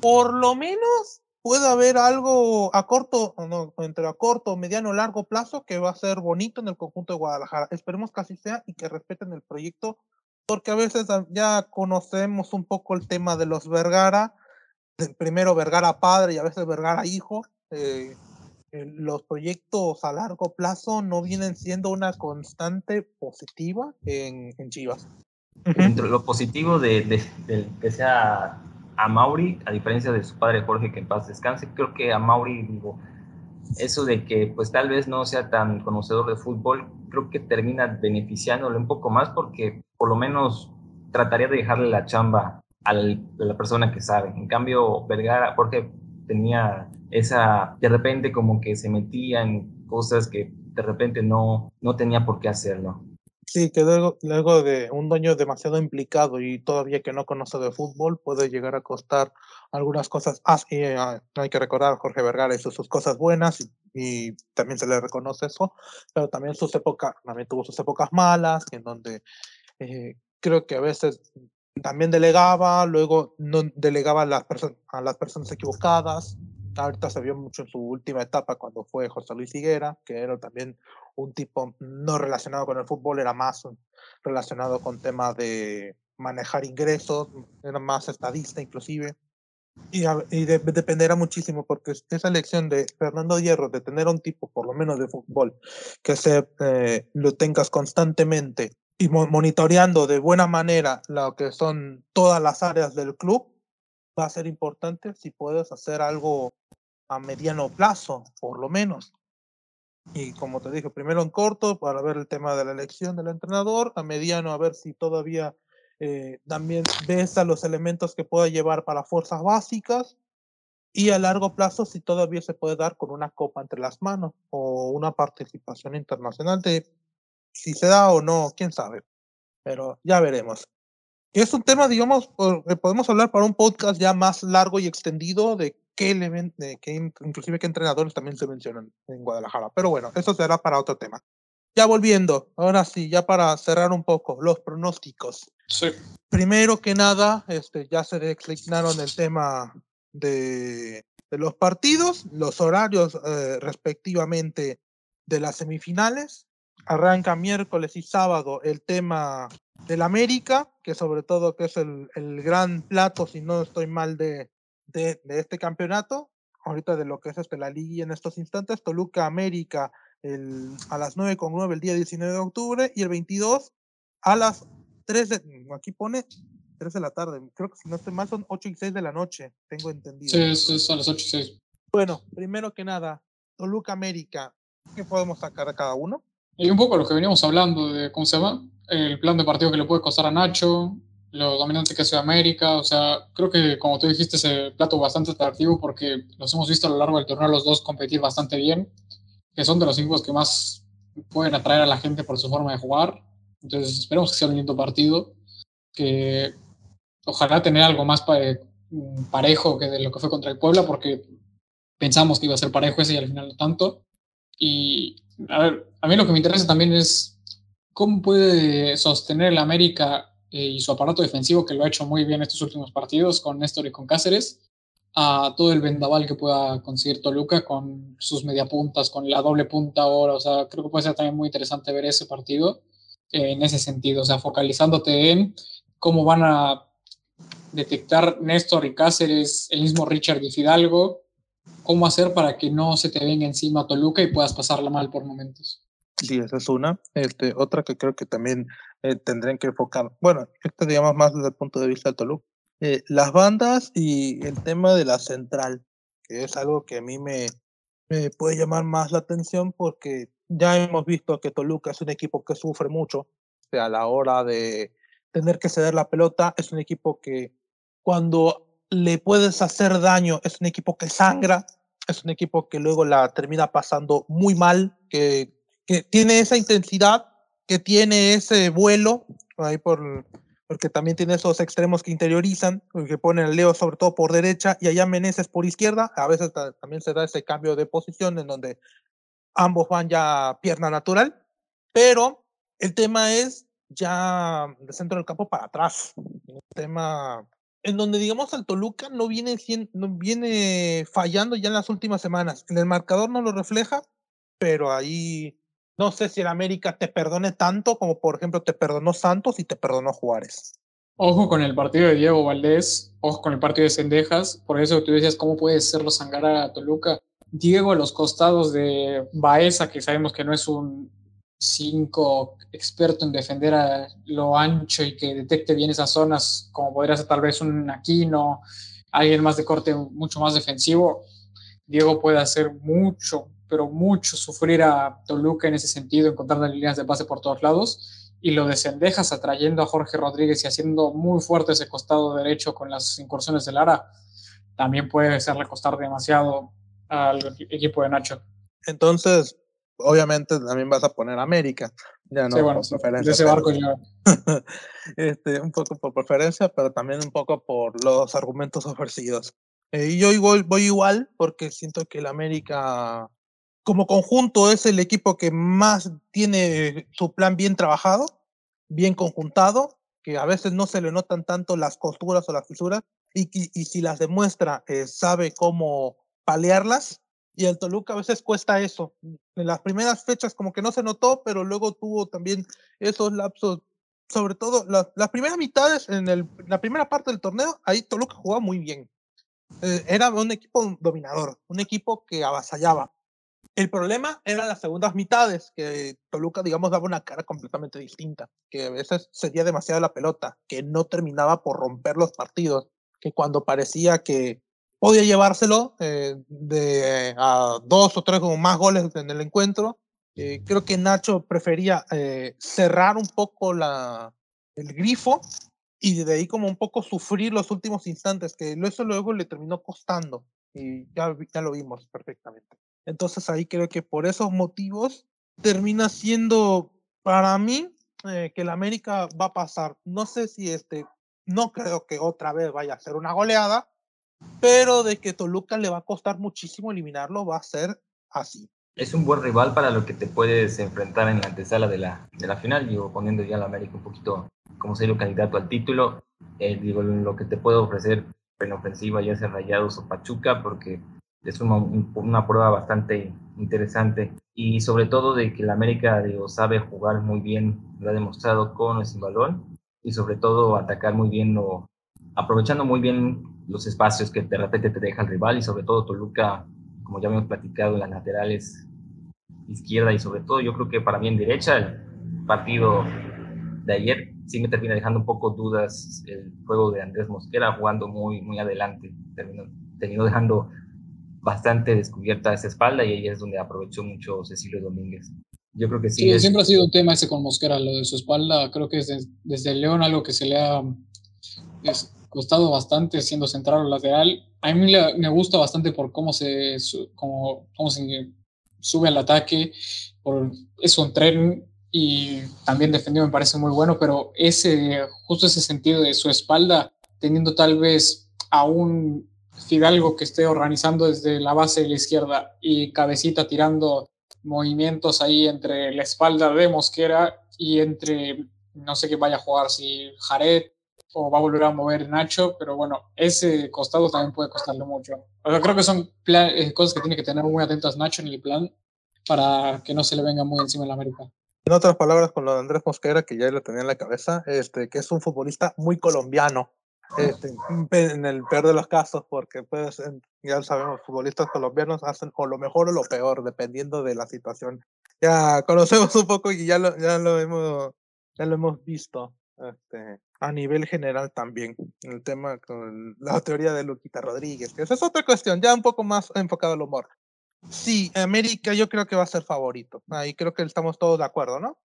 Por lo menos puede haber algo a corto, no, entre a corto, mediano, largo plazo que va a ser bonito en el conjunto de Guadalajara. Esperemos que así sea y que respeten el proyecto porque a veces ya conocemos un poco el tema de los Vergara, primero Vergara padre y a veces Vergara hijo. Eh, los proyectos a largo plazo no vienen siendo una constante positiva en, en Chivas. Lo positivo de, de, que sea a Mauri, a diferencia de su padre Jorge, que en paz descanse, creo que a Mauri, digo, eso de que pues tal vez no sea tan conocedor de fútbol, creo que termina beneficiándole un poco más porque por lo menos trataría de dejarle la chamba a la persona que sabe. En cambio, Vergara, porque tenía esa, de repente como que se metía en cosas que de repente no, no tenía por qué hacerlo. Sí, que luego, de un dueño demasiado implicado y todavía que no conoce de fútbol puede llegar a costar algunas cosas. Ah, eh, no hay que recordar, Jorge Vergara hizo sus cosas buenas y, también se le reconoce eso, pero también sus épocas, también tuvo sus épocas malas, en donde eh, creo que a veces también delegaba, luego no delegaba a las, a las personas equivocadas. Ahorita se vio mucho en su última etapa cuando fue José Luis Higuera, que era también un tipo no relacionado con el fútbol, era más relacionado con temas de manejar ingresos, era más estadista inclusive. Y, y dependerá muchísimo porque esa elección de Fernando Hierro de tener un tipo, por lo menos de fútbol, que se eh, lo tengas constantemente y monitoreando de buena manera lo que son todas las áreas del club, va a ser importante si puedes hacer algo a mediano plazo, por lo menos. Y como te dije, primero en corto para ver el tema de la elección del entrenador, a mediano a ver si todavía eh, también ves a los elementos que puede llevar para fuerzas básicas y a largo plazo si todavía se puede dar con una copa entre las manos o una participación internacional de si se da o no, quién sabe. Pero ya veremos. Es un tema, digamos, podemos hablar para un podcast ya más largo y extendido de qué, qué inclusive qué entrenadores también se mencionan en Guadalajara. Pero bueno, eso será para otro tema. Ya volviendo, ahora sí, ya para cerrar un poco, los pronósticos. Sí. Primero que nada, este, ya se declinaron el tema de, de los partidos, los horarios eh, respectivamente de las semifinales. Arranca miércoles y sábado el tema del América, que sobre todo que es el, el gran plato, si no estoy mal, de, de, de, este campeonato. Ahorita de lo que es este, la liga en estos instantes, Toluca América el, a las 9.9 el día 19 de octubre y el 22 a las 3 de, aquí pone 3 de la tarde, creo que si no estoy mal son 8 y 6 de la noche, tengo entendido. Sí, es, a las 8 y 6. Bueno, primero que nada, Toluca América, ¿qué podemos sacar a cada uno? Y un poco lo que veníamos hablando de, ¿cómo se llama? El plan de partido que le puede costar a Nacho, lo dominante que es América, o sea, creo que como tú dijiste, ese plato bastante atractivo porque los hemos visto a lo largo del torneo los dos competir bastante bien, que son de los equipos que más pueden atraer a la gente por su forma de jugar. Entonces, esperemos que sea un lindo partido, que ojalá tener algo más mm, parejo que de lo que fue contra el Puebla, porque pensamos que iba a ser parejo ese y al final no tanto. Y a ver, a mí lo que me interesa también es cómo puede sostener el América y su aparato defensivo, que lo ha hecho muy bien estos últimos partidos con Néstor y con Cáceres, a todo el vendaval que pueda conseguir Toluca con sus mediapuntas, con la doble punta ahora. O sea, creo que puede ser también muy interesante ver ese partido eh, en ese sentido, o sea, focalizándote en cómo van a detectar Néstor y Cáceres, el mismo Richard y Fidalgo, cómo hacer para que no se te venga encima Toluca y puedas pasarla mal por momentos. Sí, esa es una. Este, otra que creo que también eh, tendrían que enfocar, bueno, esto digamos más desde el punto de vista de Toluca, eh, las bandas y el tema de la central, que es algo que a mí me, me puede llamar más la atención porque ya hemos visto que Toluca es un equipo que sufre mucho o sea, a la hora de tener que ceder la pelota, es un equipo que cuando le puedes hacer daño, es un equipo que sangra, es un equipo que luego la termina pasando muy mal, que, que tiene esa intensidad, que tiene ese vuelo, ahí por, porque también tiene esos extremos que interiorizan, que ponen a Leo sobre todo por derecha y allá Meneses por izquierda, a veces también se da ese cambio de posición en donde ambos van ya pierna natural, pero el tema es ya de centro del campo para atrás. Un tema en donde, digamos, al Toluca no viene, no viene fallando ya en las últimas semanas. En el marcador no lo refleja, pero ahí no sé si el América te perdone tanto como, por ejemplo, te perdonó Santos y te perdonó Juárez. Ojo con el partido de Diego Valdés, ojo con el partido de Cendejas, por eso tú decías, ¿cómo puede serlo sangar a Toluca? Diego a los costados de Baeza, que sabemos que no es un cinco experto en defender a lo ancho y que detecte bien esas zonas, como podría ser tal vez un Aquino, alguien más de corte mucho más defensivo, Diego puede hacer mucho, pero mucho sufrir a Toluca en ese sentido, encontrando líneas de base por todos lados, y lo desendejas atrayendo a Jorge Rodríguez y haciendo muy fuerte ese costado derecho con las incursiones de Lara, también puede hacerle costar demasiado al equipo de Nacho. Entonces, obviamente también vas a poner América. Ya no, sí, bueno, preferencia. ese barco ya. este, un poco por preferencia, pero también un poco por los argumentos ofrecidos. Eh, y yo igual, voy igual porque siento que el América, como conjunto, es el equipo que más tiene su plan bien trabajado, bien conjuntado, que a veces no se le notan tanto las costuras o las fisuras, y, y, y si las demuestra, eh, sabe cómo palearlas y el Toluca a veces cuesta eso. En las primeras fechas como que no se notó, pero luego tuvo también esos lapsos, sobre todo las primeras mitades, en el, la primera parte del torneo, ahí Toluca jugaba muy bien. Eh, era un equipo dominador, un equipo que avasallaba. El problema eran las segundas mitades, que Toluca, digamos, daba una cara completamente distinta, que a veces cedía demasiado la pelota, que no terminaba por romper los partidos, que cuando parecía que podía llevárselo eh, de a dos o tres o más goles en el encuentro. Eh, creo que Nacho prefería eh, cerrar un poco el grifo y de ahí como un poco sufrir los últimos instantes, que eso luego le terminó costando y ya lo vimos perfectamente. Entonces ahí creo que por esos motivos termina siendo para mí que el América va a pasar. No sé si este, no creo que otra vez vaya a ser una goleada, pero de que Toluca le va a costar muchísimo eliminarlo, va a ser así. Es un buen rival para lo que te puedes enfrentar en la antesala de la, de la final, digo, poniendo ya a la América un poquito como serio candidato al título, eh, digo, lo que te puede ofrecer en ofensiva, ya sea Rayados o Pachuca, porque es una, una, prueba bastante interesante. Y sobre todo de que la América digo, sabe jugar muy bien, lo ha demostrado con o sin balón y sobre todo atacar muy bien o aprovechando muy bien los espacios que de repente te deja el rival y sobre todo Toluca, como ya hemos platicado, en las laterales izquierda y sobre todo yo creo que para mí en derecha el partido de ayer sí me termina dejando un poco dudas el juego de Andrés Mosquera jugando muy, muy adelante, terminó, terminó dejando bastante descubierta esa espalda y ahí es donde aprovechó mucho Cecilio Domínguez. Yo creo que sí. sí Siempre ha sido un tema ese con Mosquera, lo de su espalda. Creo que es desde el León algo que se le ha costado bastante siendo central o lateral. A mí me gusta bastante por cómo se, cómo, cómo se sube al ataque, por eso un tren y también defendió me parece muy bueno, pero ese, justo ese sentido de su espalda, teniendo tal vez a un Fidalgo que esté organizando desde la base de la izquierda y Cabecita tirando movimientos ahí entre la espalda de Mosquera y entre, no sé qué vaya a jugar, si Jared o va a volver a mover Nacho, pero bueno, ese costado también puede costarle mucho. Creo que son eh, cosas que tiene que tener muy atentas Nacho en el plan para que no se le venga muy encima en la América. En otras palabras, con lo de Andrés Mosquera, que ya lo tenía en la cabeza, este, que es un futbolista muy colombiano. Este, en el peor de los casos, porque pues ya sabemos, futbolistas colombianos hacen o lo mejor o lo peor, dependiendo de la situación. Ya conocemos un poco y ya lo, ya lo hemos, ya lo hemos visto este, a nivel general también. El tema con la teoría de Luquita Rodríguez, que esa es otra cuestión, ya un poco más enfocado al humor. Sí, América yo creo que va a ser favorito. Ahí creo que estamos todos de acuerdo, ¿no?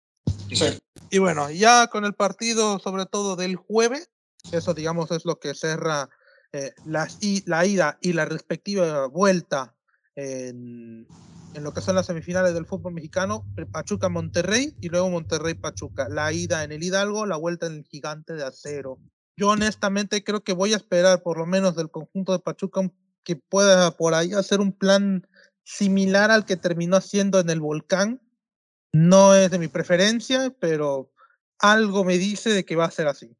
Sí. Y bueno, ya con el partido, sobre todo del jueves, eso, digamos, es lo que cerra eh, la ida y la respectiva vuelta en, en, lo que son las semifinales del fútbol mexicano, Pachuca-Monterrey y luego Monterrey-Pachuca. La ida en el Hidalgo, la vuelta en el Gigante de Acero. Yo honestamente creo que voy a esperar por lo menos del conjunto de Pachuca que pueda por ahí hacer un plan similar al que terminó haciendo en el Volcán. No es de mi preferencia, pero algo me dice de que va a ser así.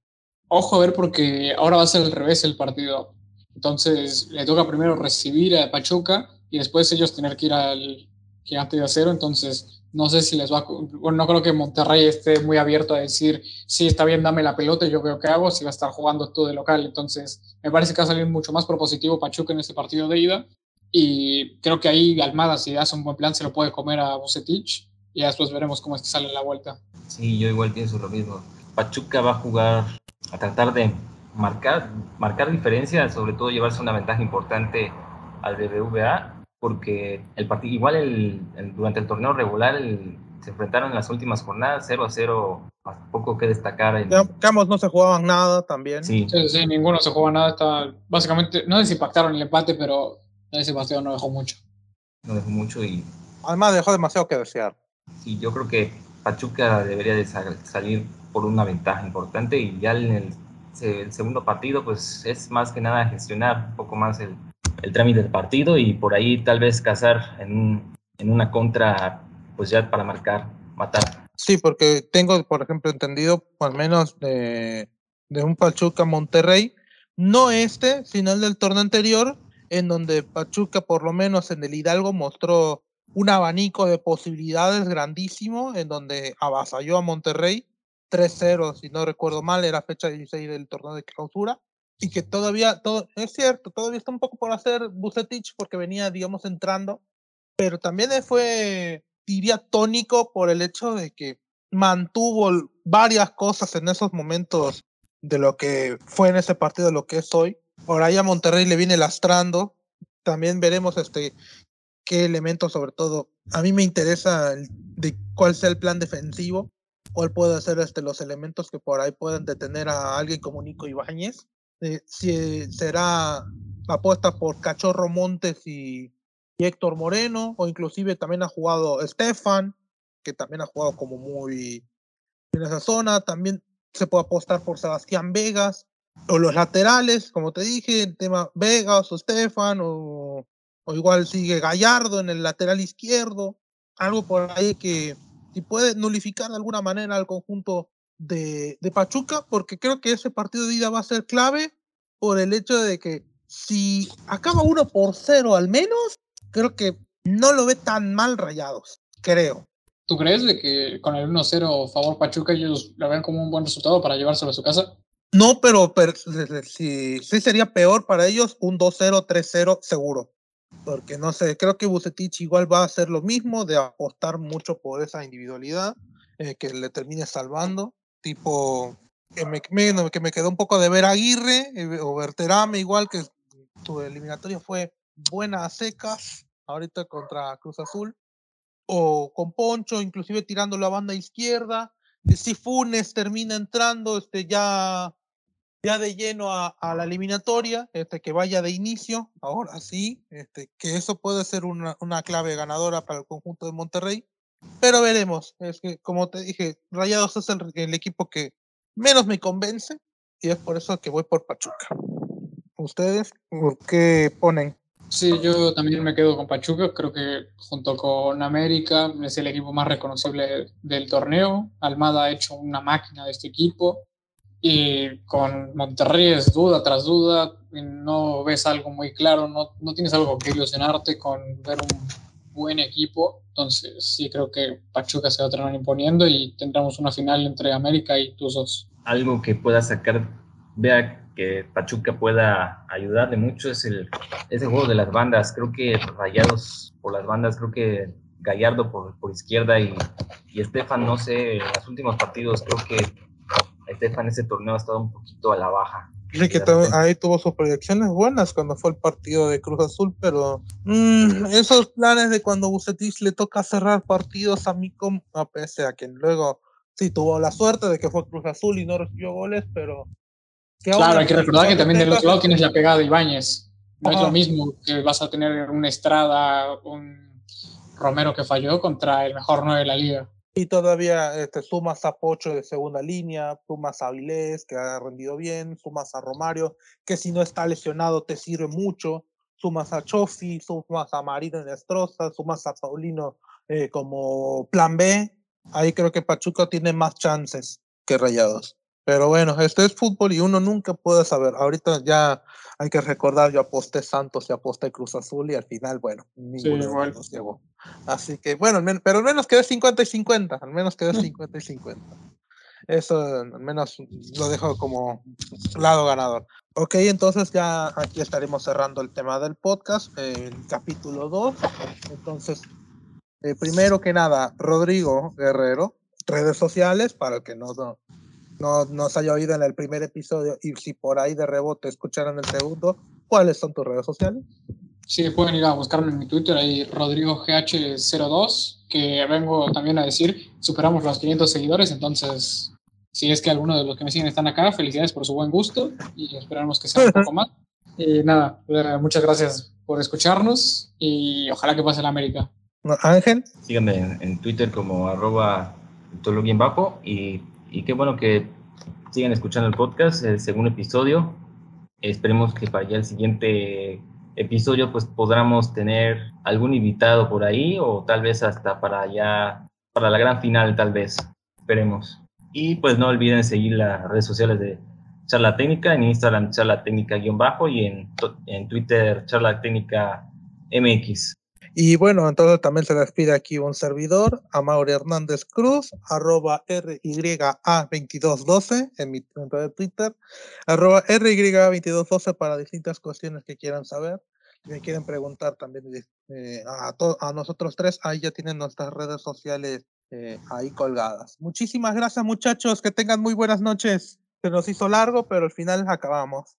Ojo a ver porque ahora va a ser al revés el partido. Entonces le toca primero recibir a Pachuca y después ellos tener que ir al gigante de acero. Entonces no sé si les va a... Bueno, no creo que Monterrey esté muy abierto a decir, sí, está bien, dame la pelota yo veo qué hago, si va a estar jugando todo de local. Entonces me parece que va a salir mucho más propositivo Pachuca en este partido de ida. Y creo que ahí Almada, si hace un buen plan, se lo puede comer a Bucetich y después veremos cómo es que sale la vuelta. Sí, yo igual pienso lo mismo. Pachuca va a jugar a tratar de marcar, marcar diferencias, sobre todo llevarse una ventaja importante al BBVA, porque el partido, igual el, durante el torneo regular se enfrentaron en las últimas jornadas 0 a 0, poco que destacar. En... Campos no se jugaban nada también. Sí. sí, ninguno se jugaba nada. Estaba, básicamente, no sé si pactaron el empate, pero ese partido no dejó mucho. No dejó mucho y... Además dejó demasiado que desear. Sí, yo creo que Pachuca debería de salir por una ventaja importante y ya en el, segundo partido pues es más que nada gestionar un poco más el, el trámite del partido y por ahí tal vez cazar en, en una contra pues ya para marcar, matar. Sí, porque tengo por ejemplo entendido al menos de, de un Pachuca Monterrey, no este, final del torneo anterior, en donde Pachuca por lo menos en el Hidalgo mostró un abanico de posibilidades grandísimo, en donde avasalló a Monterrey 3-0, si no recuerdo mal, era fecha 16 del torneo de clausura, y que todavía, todo, es cierto, todavía está un poco por hacer Bucetich porque venía, digamos, entrando, pero también fue, diría, tónico por el hecho de que mantuvo varias cosas en esos momentos de lo que fue en ese partido, lo que es hoy. Por ahí a Monterrey le viene lastrando. También veremos este qué elementos, sobre todo, a mí me interesa de cuál sea el plan defensivo cuál puede ser este, los elementos que por ahí pueden detener a alguien como Nico Ibáñez. Eh, si será apuesta por Cachorro Montes y, Héctor Moreno, o inclusive también ha jugado Estefan, que también ha jugado como muy en esa zona. También se puede apostar por Sebastián Vegas. o los laterales, como te dije, el tema Vegas o Stefan, o, o igual sigue Gallardo en el lateral izquierdo, algo por ahí que si puede nulificar de alguna manera al conjunto de, de, Pachuca, porque creo que ese partido de ida va a ser clave por el hecho de que si acaba uno por cero al menos, creo que no lo ve tan mal rayados, creo. ¿Tú crees de que con el 1-0 favor Pachuca ellos lo ven como un buen resultado para llevárselo a su casa? No, pero, pero sí, sí sería peor para ellos un 2-0, 3-0 seguro. Porque no sé, creo que Bucetich igual va a hacer lo mismo, de apostar mucho por esa individualidad eh, que le termine salvando. Tipo, que me, que me quedó un poco de ver Aguirre eh, o Berterame, igual que su eliminatoria fue buena a secas, ahorita contra Cruz Azul, o con Poncho, inclusive tirando la banda izquierda. Si Funes termina entrando, este, ya ya de lleno a, la eliminatoria, este, que vaya de inicio, ahora sí, este, que eso puede ser una, una, clave ganadora para el conjunto de Monterrey, pero veremos, es que como te dije, Rayados es el, el equipo que menos me convence y es por eso que voy por Pachuca. ¿Ustedes qué ponen? Sí, yo también me quedo con Pachuca. Creo que junto con América es el equipo más reconocible del torneo. Almada ha hecho una máquina de este equipo. Y con Monterrey es duda tras duda, no ves algo muy claro, no, no tienes algo que ilusionarte con ver un buen equipo. Entonces, sí creo que Pachuca se va a terminar imponiendo y tendremos una final entre América y Tuzos. Algo que pueda sacar, vea que Pachuca pueda ayudarle mucho es el ese juego de las bandas. Creo que rayados por las bandas, creo que Gallardo por, por izquierda y, y Estefan, no sé, los últimos partidos creo que Estefan ese torneo ha estado un poquito a la baja. Sí, que ahí tuvo sus proyecciones buenas cuando fue el partido de Cruz Azul, pero mm, esos planes de cuando Bucetich le toca cerrar partidos a mí, a pese a que luego sí tuvo la suerte de que fue Cruz Azul y no recibió goles, pero... claro, hay que recordar que también del otro lado tienes la pegada de Ibáñez. No es lo mismo que vas a tener un Estrada, un Romero que falló contra el mejor 9 de la liga. Y todavía este, sumas a Pocho de segunda línea, sumas a Avilés, que ha rendido bien, sumas a Romario, que si no está lesionado te sirve mucho, sumas a Chofi, sumas a Marino Nestroza, sumas a Paulino eh, como plan B. Ahí creo que Pachuca tiene más chances que Rayados. Pero bueno, este es fútbol y uno nunca puede saber. Ahorita ya hay que recordar, yo aposté Santos y aposté Cruz Azul y al final, bueno, ninguno de nos llegó. Así que, bueno, pero al menos quedé 50 y 50, al menos quedé 50 y 50. Eso al menos lo dejo como lado ganador. Ok, entonces ya aquí estaremos cerrando el tema del podcast, el capítulo 2. Entonces, eh, primero que nada, Rodrigo Guerrero, redes sociales, para el que no, no, no se haya oído en el primer episodio y si por ahí de rebote escucharon el segundo, ¿cuáles son tus redes sociales? Sí, pueden ir a buscarme en mi Twitter, ahí RodrigoGH02, que vengo también a decir, superamos los 500 seguidores, entonces, si es que alguno de los que me siguen están acá, felicidades por su buen gusto y esperamos que sea un poco más. Y nada, muchas gracias por escucharnos y ojalá que pase la América. Ángel. Síganme en, Twitter como arroba bajo y y qué bueno que sigan escuchando el podcast, el segundo episodio. Esperemos que para ya el siguiente episodio pues podamos tener algún invitado por ahí o tal vez hasta para ya, para la gran final tal vez. Esperemos. Y pues no olviden seguir las redes sociales de Charla Técnica, en Instagram Charla Técnica-bajo y en, en Twitter Charla Técnica MX. Y bueno, entonces también se despide aquí un servidor, Amaury Hernández Cruz, arroba RYA2212 en mi cuenta de Twitter, arroba RYA2212 para distintas cuestiones que quieran saber. Me quieren preguntar también eh, a, a nosotros tres, ahí ya tienen nuestras redes sociales eh, ahí colgadas. Muchísimas gracias muchachos, que tengan muy buenas noches. Se nos hizo largo, pero al final acabamos.